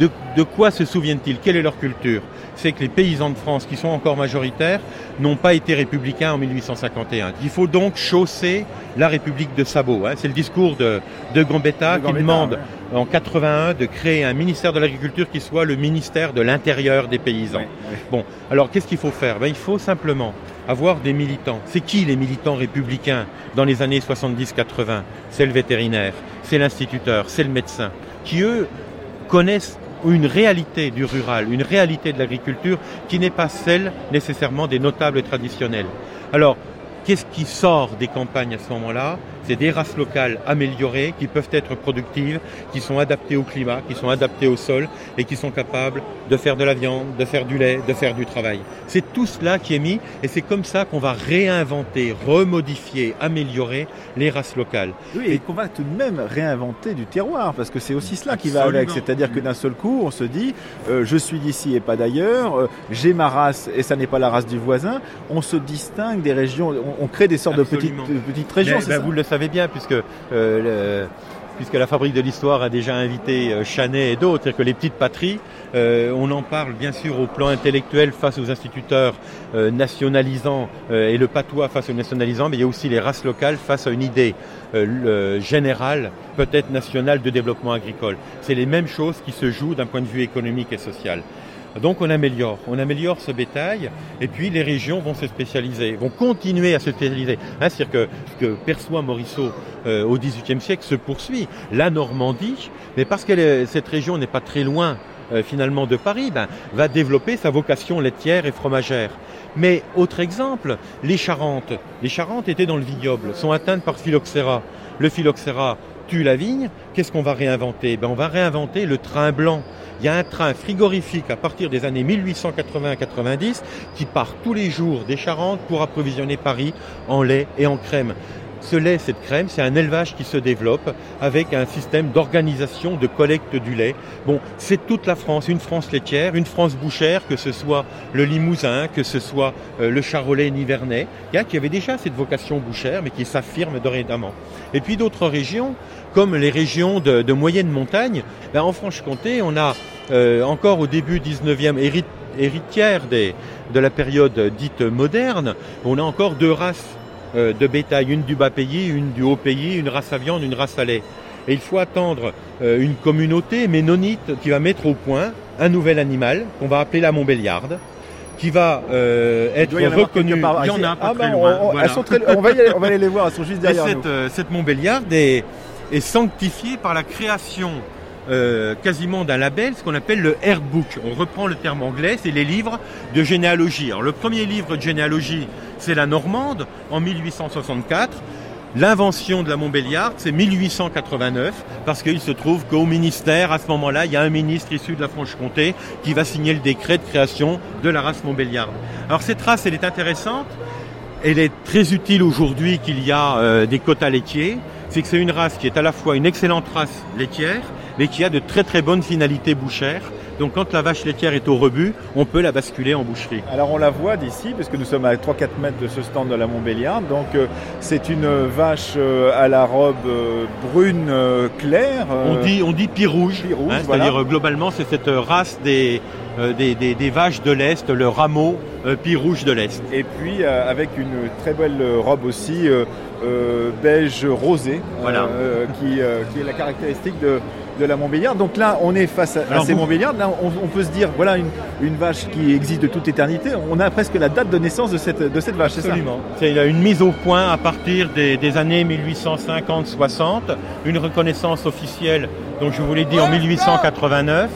H: de, de quoi se souviennent-ils? Quelle est leur culture? C'est que les paysans de France, qui sont encore majoritaires, n'ont pas été républicains en 1851. Il faut donc chausser la République de sabot. hein. C'est le discours de, de Gambetta qui demande
B: ouais.
H: en 81 de créer un ministère de l'Agriculture qui soit le ministère de l'Intérieur des paysans.
B: Ouais, ouais.
H: Bon, alors qu'est-ce qu'il faut faire? Ben, Il faut simplement avoir des militants. C'est qui les militants républicains dans les années 70-80 C'est le vétérinaire, c'est l'instituteur, c'est le médecin, qui eux connaissent une réalité du rural, une réalité de l'agriculture qui n'est pas celle nécessairement des notables traditionnels. Alors, qu'est-ce qui sort des campagnes à ce moment-là? C'est des races locales améliorées qui peuvent être productives, qui sont adaptées au climat, qui sont adaptées au sol et qui sont capables de faire de la viande, de faire du lait, de faire du travail. C'est tout cela qui est mis et c'est comme ça qu'on va réinventer, remodifier, améliorer les races locales.
B: Oui, et qu'on va tout de même réinventer du terroir, parce que c'est aussi cela qui va avec. C'est-à-dire que d'un seul coup, on se dit, euh, je suis d'ici et pas d'ailleurs, euh, j'ai ma race et ça n'est pas la race du voisin. On se distingue des régions, on, on crée des sortes de petites, de petites régions.
H: Mais, ben,
B: ça
H: vous le savez bien, puisque, euh, puisque la Fabrique de l'Histoire a déjà invité euh, Chanet et d'autres, c'est-à-dire que les petites patries, euh, on en parle bien sûr au plan intellectuel face aux instituteurs nationalisants et le patois face aux nationalisants, mais il y a aussi les races locales face à une idée le- générale, peut-être nationale, de développement agricole. C'est les mêmes choses qui se jouent d'un point de vue économique et social. Donc on améliore, on améliore ce bétail et puis les régions vont se spécialiser, vont continuer à se spécialiser. Hein, C'est-à-dire que ce que perçoit Morisseau euh, au XVIIIe siècle se poursuit. La Normandie, mais parce que cette région n'est pas très loin euh, finalement de Paris, ben, va développer sa vocation laitière et fromagère. Mais autre exemple, les Charentes. Les Charentes étaient dans le vignoble, sont atteintes par phylloxéra. Le phylloxéra tue la vigne. Qu'est-ce qu'on va réinventer? Ben, On va réinventer le train blanc. Il y a un train frigorifique à partir des années 1880-90 qui part tous les jours des Charentes pour approvisionner Paris en lait et en crème. Ce lait, cette crème, c'est un élevage qui se développe avec un système d'organisation de collecte du lait. Bon, c'est toute la France, une France laitière, une France bouchère, que ce soit le Limousin, que ce soit euh, le Charolais Nivernais, qui avait déjà cette vocation bouchère, mais qui s'affirme dorénavant. Et puis d'autres régions, comme les régions de, moyenne montagne, ben, en Franche-Comté, on a euh, encore au début 19e hérit- héritière de la période dite moderne, on a encore deux races de bétail, une du bas pays, une du haut pays, une race à viande, une race à lait. Et il faut attendre euh, une communauté ménonite qui va mettre au point un nouvel animal qu'on va appeler la Montbéliarde, qui va euh, être
B: doit y en avoir
H: reconnu.
B: quelque part.
H: Il y en a pas
B: Ah
H: très
B: ben,
H: loin.
B: on, on-
H: voilà.
B: elles sont très- on va y aller, on va aller les voir, elles sont juste
H: Et
B: derrière
H: cette,
B: nous.
H: euh, cette Montbéliarde est, est sanctifiée par la création euh, quasiment d'un label, ce qu'on appelle le Airbook. On reprend le terme anglais, c'est les livres de généalogie. Alors, le premier livre de généalogie, c'est la Normande, en 1864. L'invention de la Montbéliarde, c'est 1889, parce qu'il se trouve qu'au ministère, à ce moment-là, il y a un ministre issu de la Franche-Comté qui va signer le décret de création de la race Montbéliarde. Alors cette race, elle est intéressante, elle est très utile aujourd'hui qu'il y a euh, des quotas laitiers. C'est que c'est une race qui est à la fois une excellente race laitière, mais qui a de très très bonnes finalités bouchères. Donc quand la vache laitière est au rebut, on peut la basculer en boucherie.
B: Alors on la voit d'ici, parce que nous sommes à 3-4 mètres de ce stand de la Montbéliarde. Donc euh, c'est une vache euh, à la robe euh, brune claire.
H: On dit, on dit pie rouge,
B: Pie rouge,
H: hein,
B: voilà.
H: c'est-à-dire globalement c'est cette race des, des, des- des vaches de l'Est, le rameau pie rouge de l'Est.
B: Et puis avec une très belle robe aussi beige rosé,
H: Voilà.
B: qui, qui est la caractéristique de, de la Montbéliarde. Donc là, on est face à, ces
H: vous-
B: Montbéliardes. Là, on, on peut se dire, voilà une, une vache qui existe de toute éternité. On a presque la date de naissance de cette, de cette vache, c'est ça
H: Absolument. C'est il y a une mise au point à partir des, des années 1850-60, une reconnaissance officielle, donc je vous l'ai dit en 1889.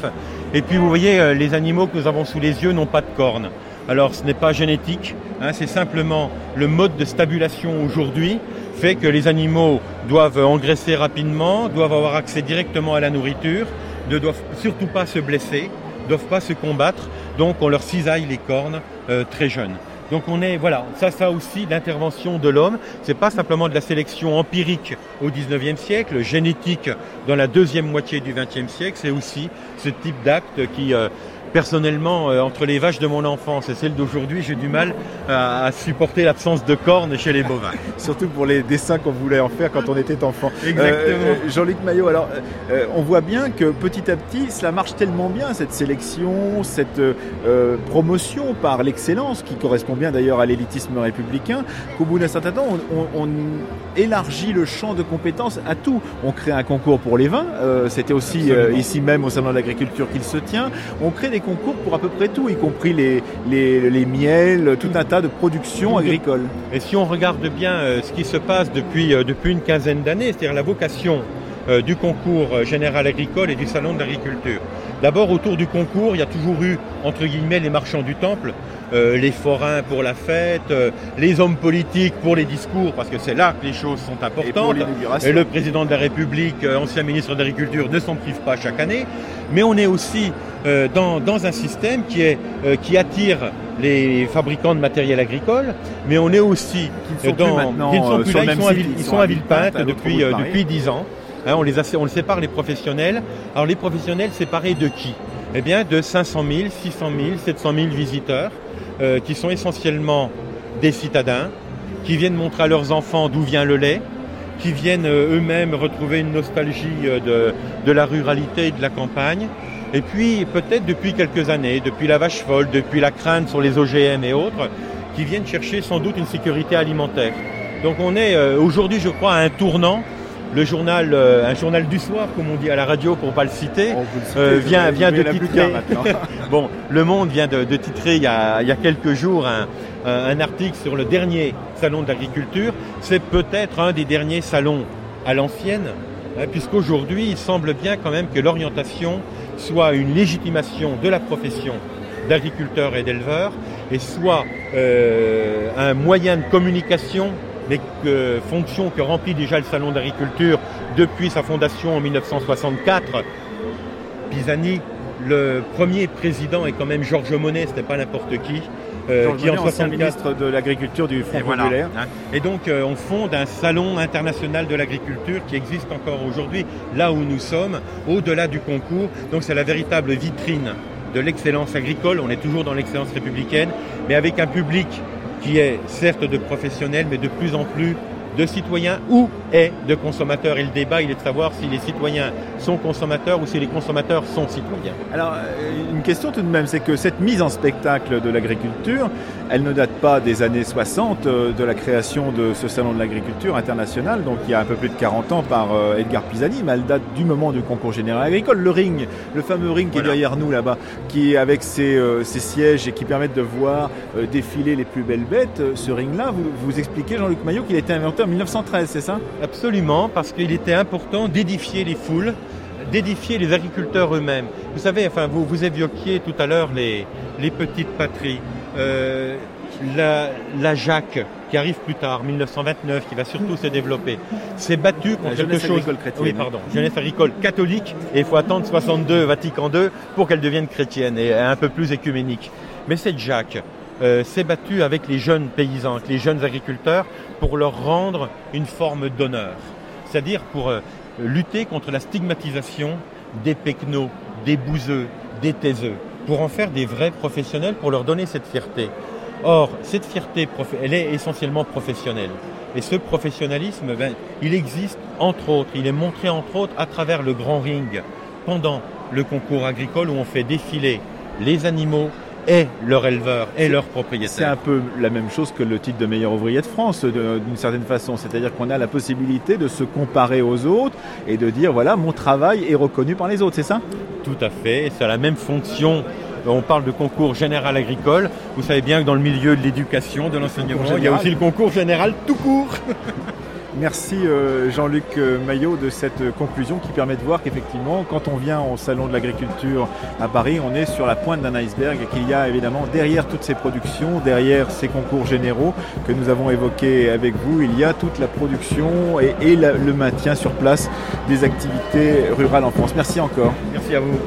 H: Et puis vous voyez, euh, les animaux que nous avons sous les yeux n'ont pas de cornes. Alors ce n'est pas génétique, hein, c'est simplement le mode de stabulation aujourd'hui fait que les animaux doivent engraisser rapidement, doivent avoir accès directement à la nourriture, ne doivent surtout pas se blesser, ne doivent pas se combattre, donc on leur cisaille les cornes euh, très jeunes. Donc on est voilà, ça ça aussi l'intervention de l'homme, c'est pas simplement de la sélection empirique au 19e siècle, génétique dans la deuxième moitié du 20e siècle, c'est aussi ce type d'acte qui euh, personnellement, euh, entre les vaches de mon enfance et celles d'aujourd'hui, j'ai du mal à, à supporter l'absence de cornes chez les bovins. (laughs)
B: Surtout pour les dessins qu'on voulait en faire quand on était enfant.
H: Exactement.
B: Euh, Jean-Luc Maillot, alors euh, on voit bien que petit à petit, cela marche tellement bien, cette sélection, cette euh, promotion par l'excellence, qui correspond bien d'ailleurs à l'élitisme républicain, qu'au bout d'un certain temps, on, on- on élargit le champ de compétences à tout. On crée un concours pour les vins, euh, c'était aussi euh, ici même au Salon de l'Agriculture qu'il se tient. On crée des concours pour à peu près tout, y compris les, les, les miels, tout un tas de productions agricoles.
H: Et si on regarde bien euh, ce qui se passe depuis, euh, depuis une quinzaine d'années, c'est-à-dire la vocation euh, du concours général agricole et du salon de l'agriculture. D'abord, autour du concours, il y a toujours eu, entre guillemets, les marchands du temple, euh, les forains pour la fête, euh, les hommes politiques pour les discours, parce que c'est là que les choses sont importantes. Et le président de la République, ancien ministre de l'Agriculture, ne s'en prive pas chaque année. Mais on est aussi euh, dans, dans un système qui, est, euh, qui attire les fabricants de matériel agricole, mais on est aussi
B: Qui ne sont plus maintenant,
H: qui ne sont
B: euh,
H: plus
B: sur
H: là, ils sont, à, Ville-
B: ils sont
H: sont
B: à
H: Villepinte depuis,
B: de
H: euh, depuis 10 ans. Hein, on, les a- on les sépare les professionnels. Alors les professionnels séparés de qui? Eh bien de 500 000, 600 000, 700 000 visiteurs euh, qui sont essentiellement des citadins, qui viennent montrer à leurs enfants d'où vient le lait, qui viennent euh, eux-mêmes retrouver une nostalgie euh, de, de la ruralité et de la campagne. Et puis peut-être depuis quelques années, depuis la vache folle, depuis la crainte sur les OGM et autres, qui viennent chercher sans doute une sécurité alimentaire. Donc on est euh, aujourd'hui, je crois, à un tournant. Le journal, euh, un journal du soir, comme on dit à la radio, pour pas le citer,
B: Oh, vous le citez,
H: euh, vient, vient de titrer. (laughs) bon, Le Monde vient de, de titrer il y, a, il y a quelques jours un, un- un article sur le dernier salon de l'agriculture. C'est peut-être un des derniers salons à l'ancienne, hein, puisqu'aujourd'hui, il semble bien quand même que l'orientation soit une légitimation de la profession d'agriculteur et d'éleveur, et soit euh, un moyen de communication, mais que, fonction que remplit déjà le salon d'agriculture depuis sa fondation en 1964. Pisani, le premier président est quand même Georges Monnet, ce n'est pas n'importe qui. Euh, qui en
B: Monnet, ancien
H: 64
B: ministre de l'Agriculture du Front
H: et voilà.
B: populaire.
H: Hein. Et donc, euh, on fonde un salon international de l'agriculture qui existe encore aujourd'hui, là où nous sommes, au-delà du concours. Donc, c'est la véritable vitrine de l'excellence agricole. On est toujours dans l'excellence républicaine, mais avec un public qui est certes de professionnels, mais de plus en plus de citoyens ou est de consommateurs. Et le débat, il est de savoir si les citoyens sont consommateurs ou si les consommateurs sont citoyens.
B: Alors, euh, une question tout de même, c'est que cette mise en spectacle de l'agriculture, elle ne date pas des années 60, euh, de la création de ce salon de l'agriculture international, donc il y a un peu plus de 40 ans par euh, Edgar Pisani, mais elle date du moment du concours général agricole. Le ring, le fameux ring qui est derrière nous là-bas, qui est avec ses, ses sièges et qui permettent de voir défiler les plus belles bêtes, ce ring-là, vous, vous expliquez, Jean-Luc Maillot, qu'il a été inventé en 1913, c'est ça?
H: Absolument, parce qu'il était important d'édifier les foules, d'édifier les agriculteurs eux-mêmes. Vous savez, enfin, vous, vous évoquiez tout à l'heure les, les petites patries. Euh, la, la Jacques, qui arrive plus tard, 1929, qui va surtout se développer, s'est battue contre
B: La
H: quelque chose.
B: agricole chrétienne.
H: Oui, pardon. Jeunesse agricole catholique, et il faut attendre 62, Vatican II, pour qu'elle devienne chrétienne et un peu plus écuménique. Mais cette Jacques euh, s'est battue avec les jeunes paysans, avec les jeunes agriculteurs, pour leur rendre une forme d'honneur. C'est-à-dire pour euh, lutter contre la stigmatisation des pecnos, des bouseux, des taiseux, pour en faire des vrais professionnels, pour leur donner cette fierté. Or, cette fierté, elle est essentiellement professionnelle. Et ce professionnalisme, ben, il existe entre autres, il est montré entre autres à travers le grand ring, pendant le concours agricole où on fait défiler les animaux et leurs éleveurs et leurs
B: C'est
H: propriétaires.
B: un peu la même chose que le titre de meilleur ouvrier de France, d'une certaine façon. C'est-à-dire qu'on a la possibilité de se comparer aux autres et de dire, voilà, mon travail est reconnu par les autres, c'est ça?
H: Tout à fait, et c'est la même fonction. On parle de concours général agricole. Vous savez bien que dans le milieu de l'éducation, de l'enseignement, il y a aussi le concours général tout court. (laughs)
B: Merci euh, Jean-Luc euh, Maillot de cette conclusion qui permet de voir qu'effectivement, quand on vient au Salon de l'Agriculture à Paris, on est sur la pointe d'un iceberg et qu'il y a évidemment derrière toutes ces productions, derrière ces concours généraux que nous avons évoqués avec vous, il y a toute la production et, le maintien sur place des activités rurales en France. Merci encore.
H: Merci à vous.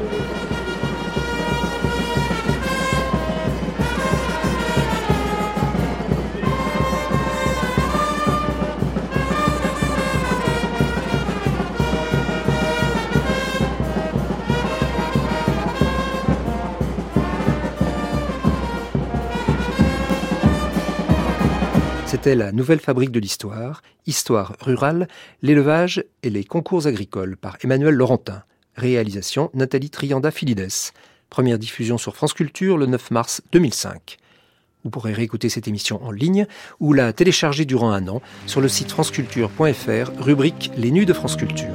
A: C'était la nouvelle fabrique de l'histoire, Histoire rurale, l'élevage et les concours agricoles par Emmanuel Laurentin. Réalisation Nathalie Trianda-Filides. Première diffusion sur France Culture le 9 mars 2005. Vous pourrez réécouter cette émission en ligne ou la télécharger durant un an sur le site franceculture.fr, rubrique Les Nuits de France Culture.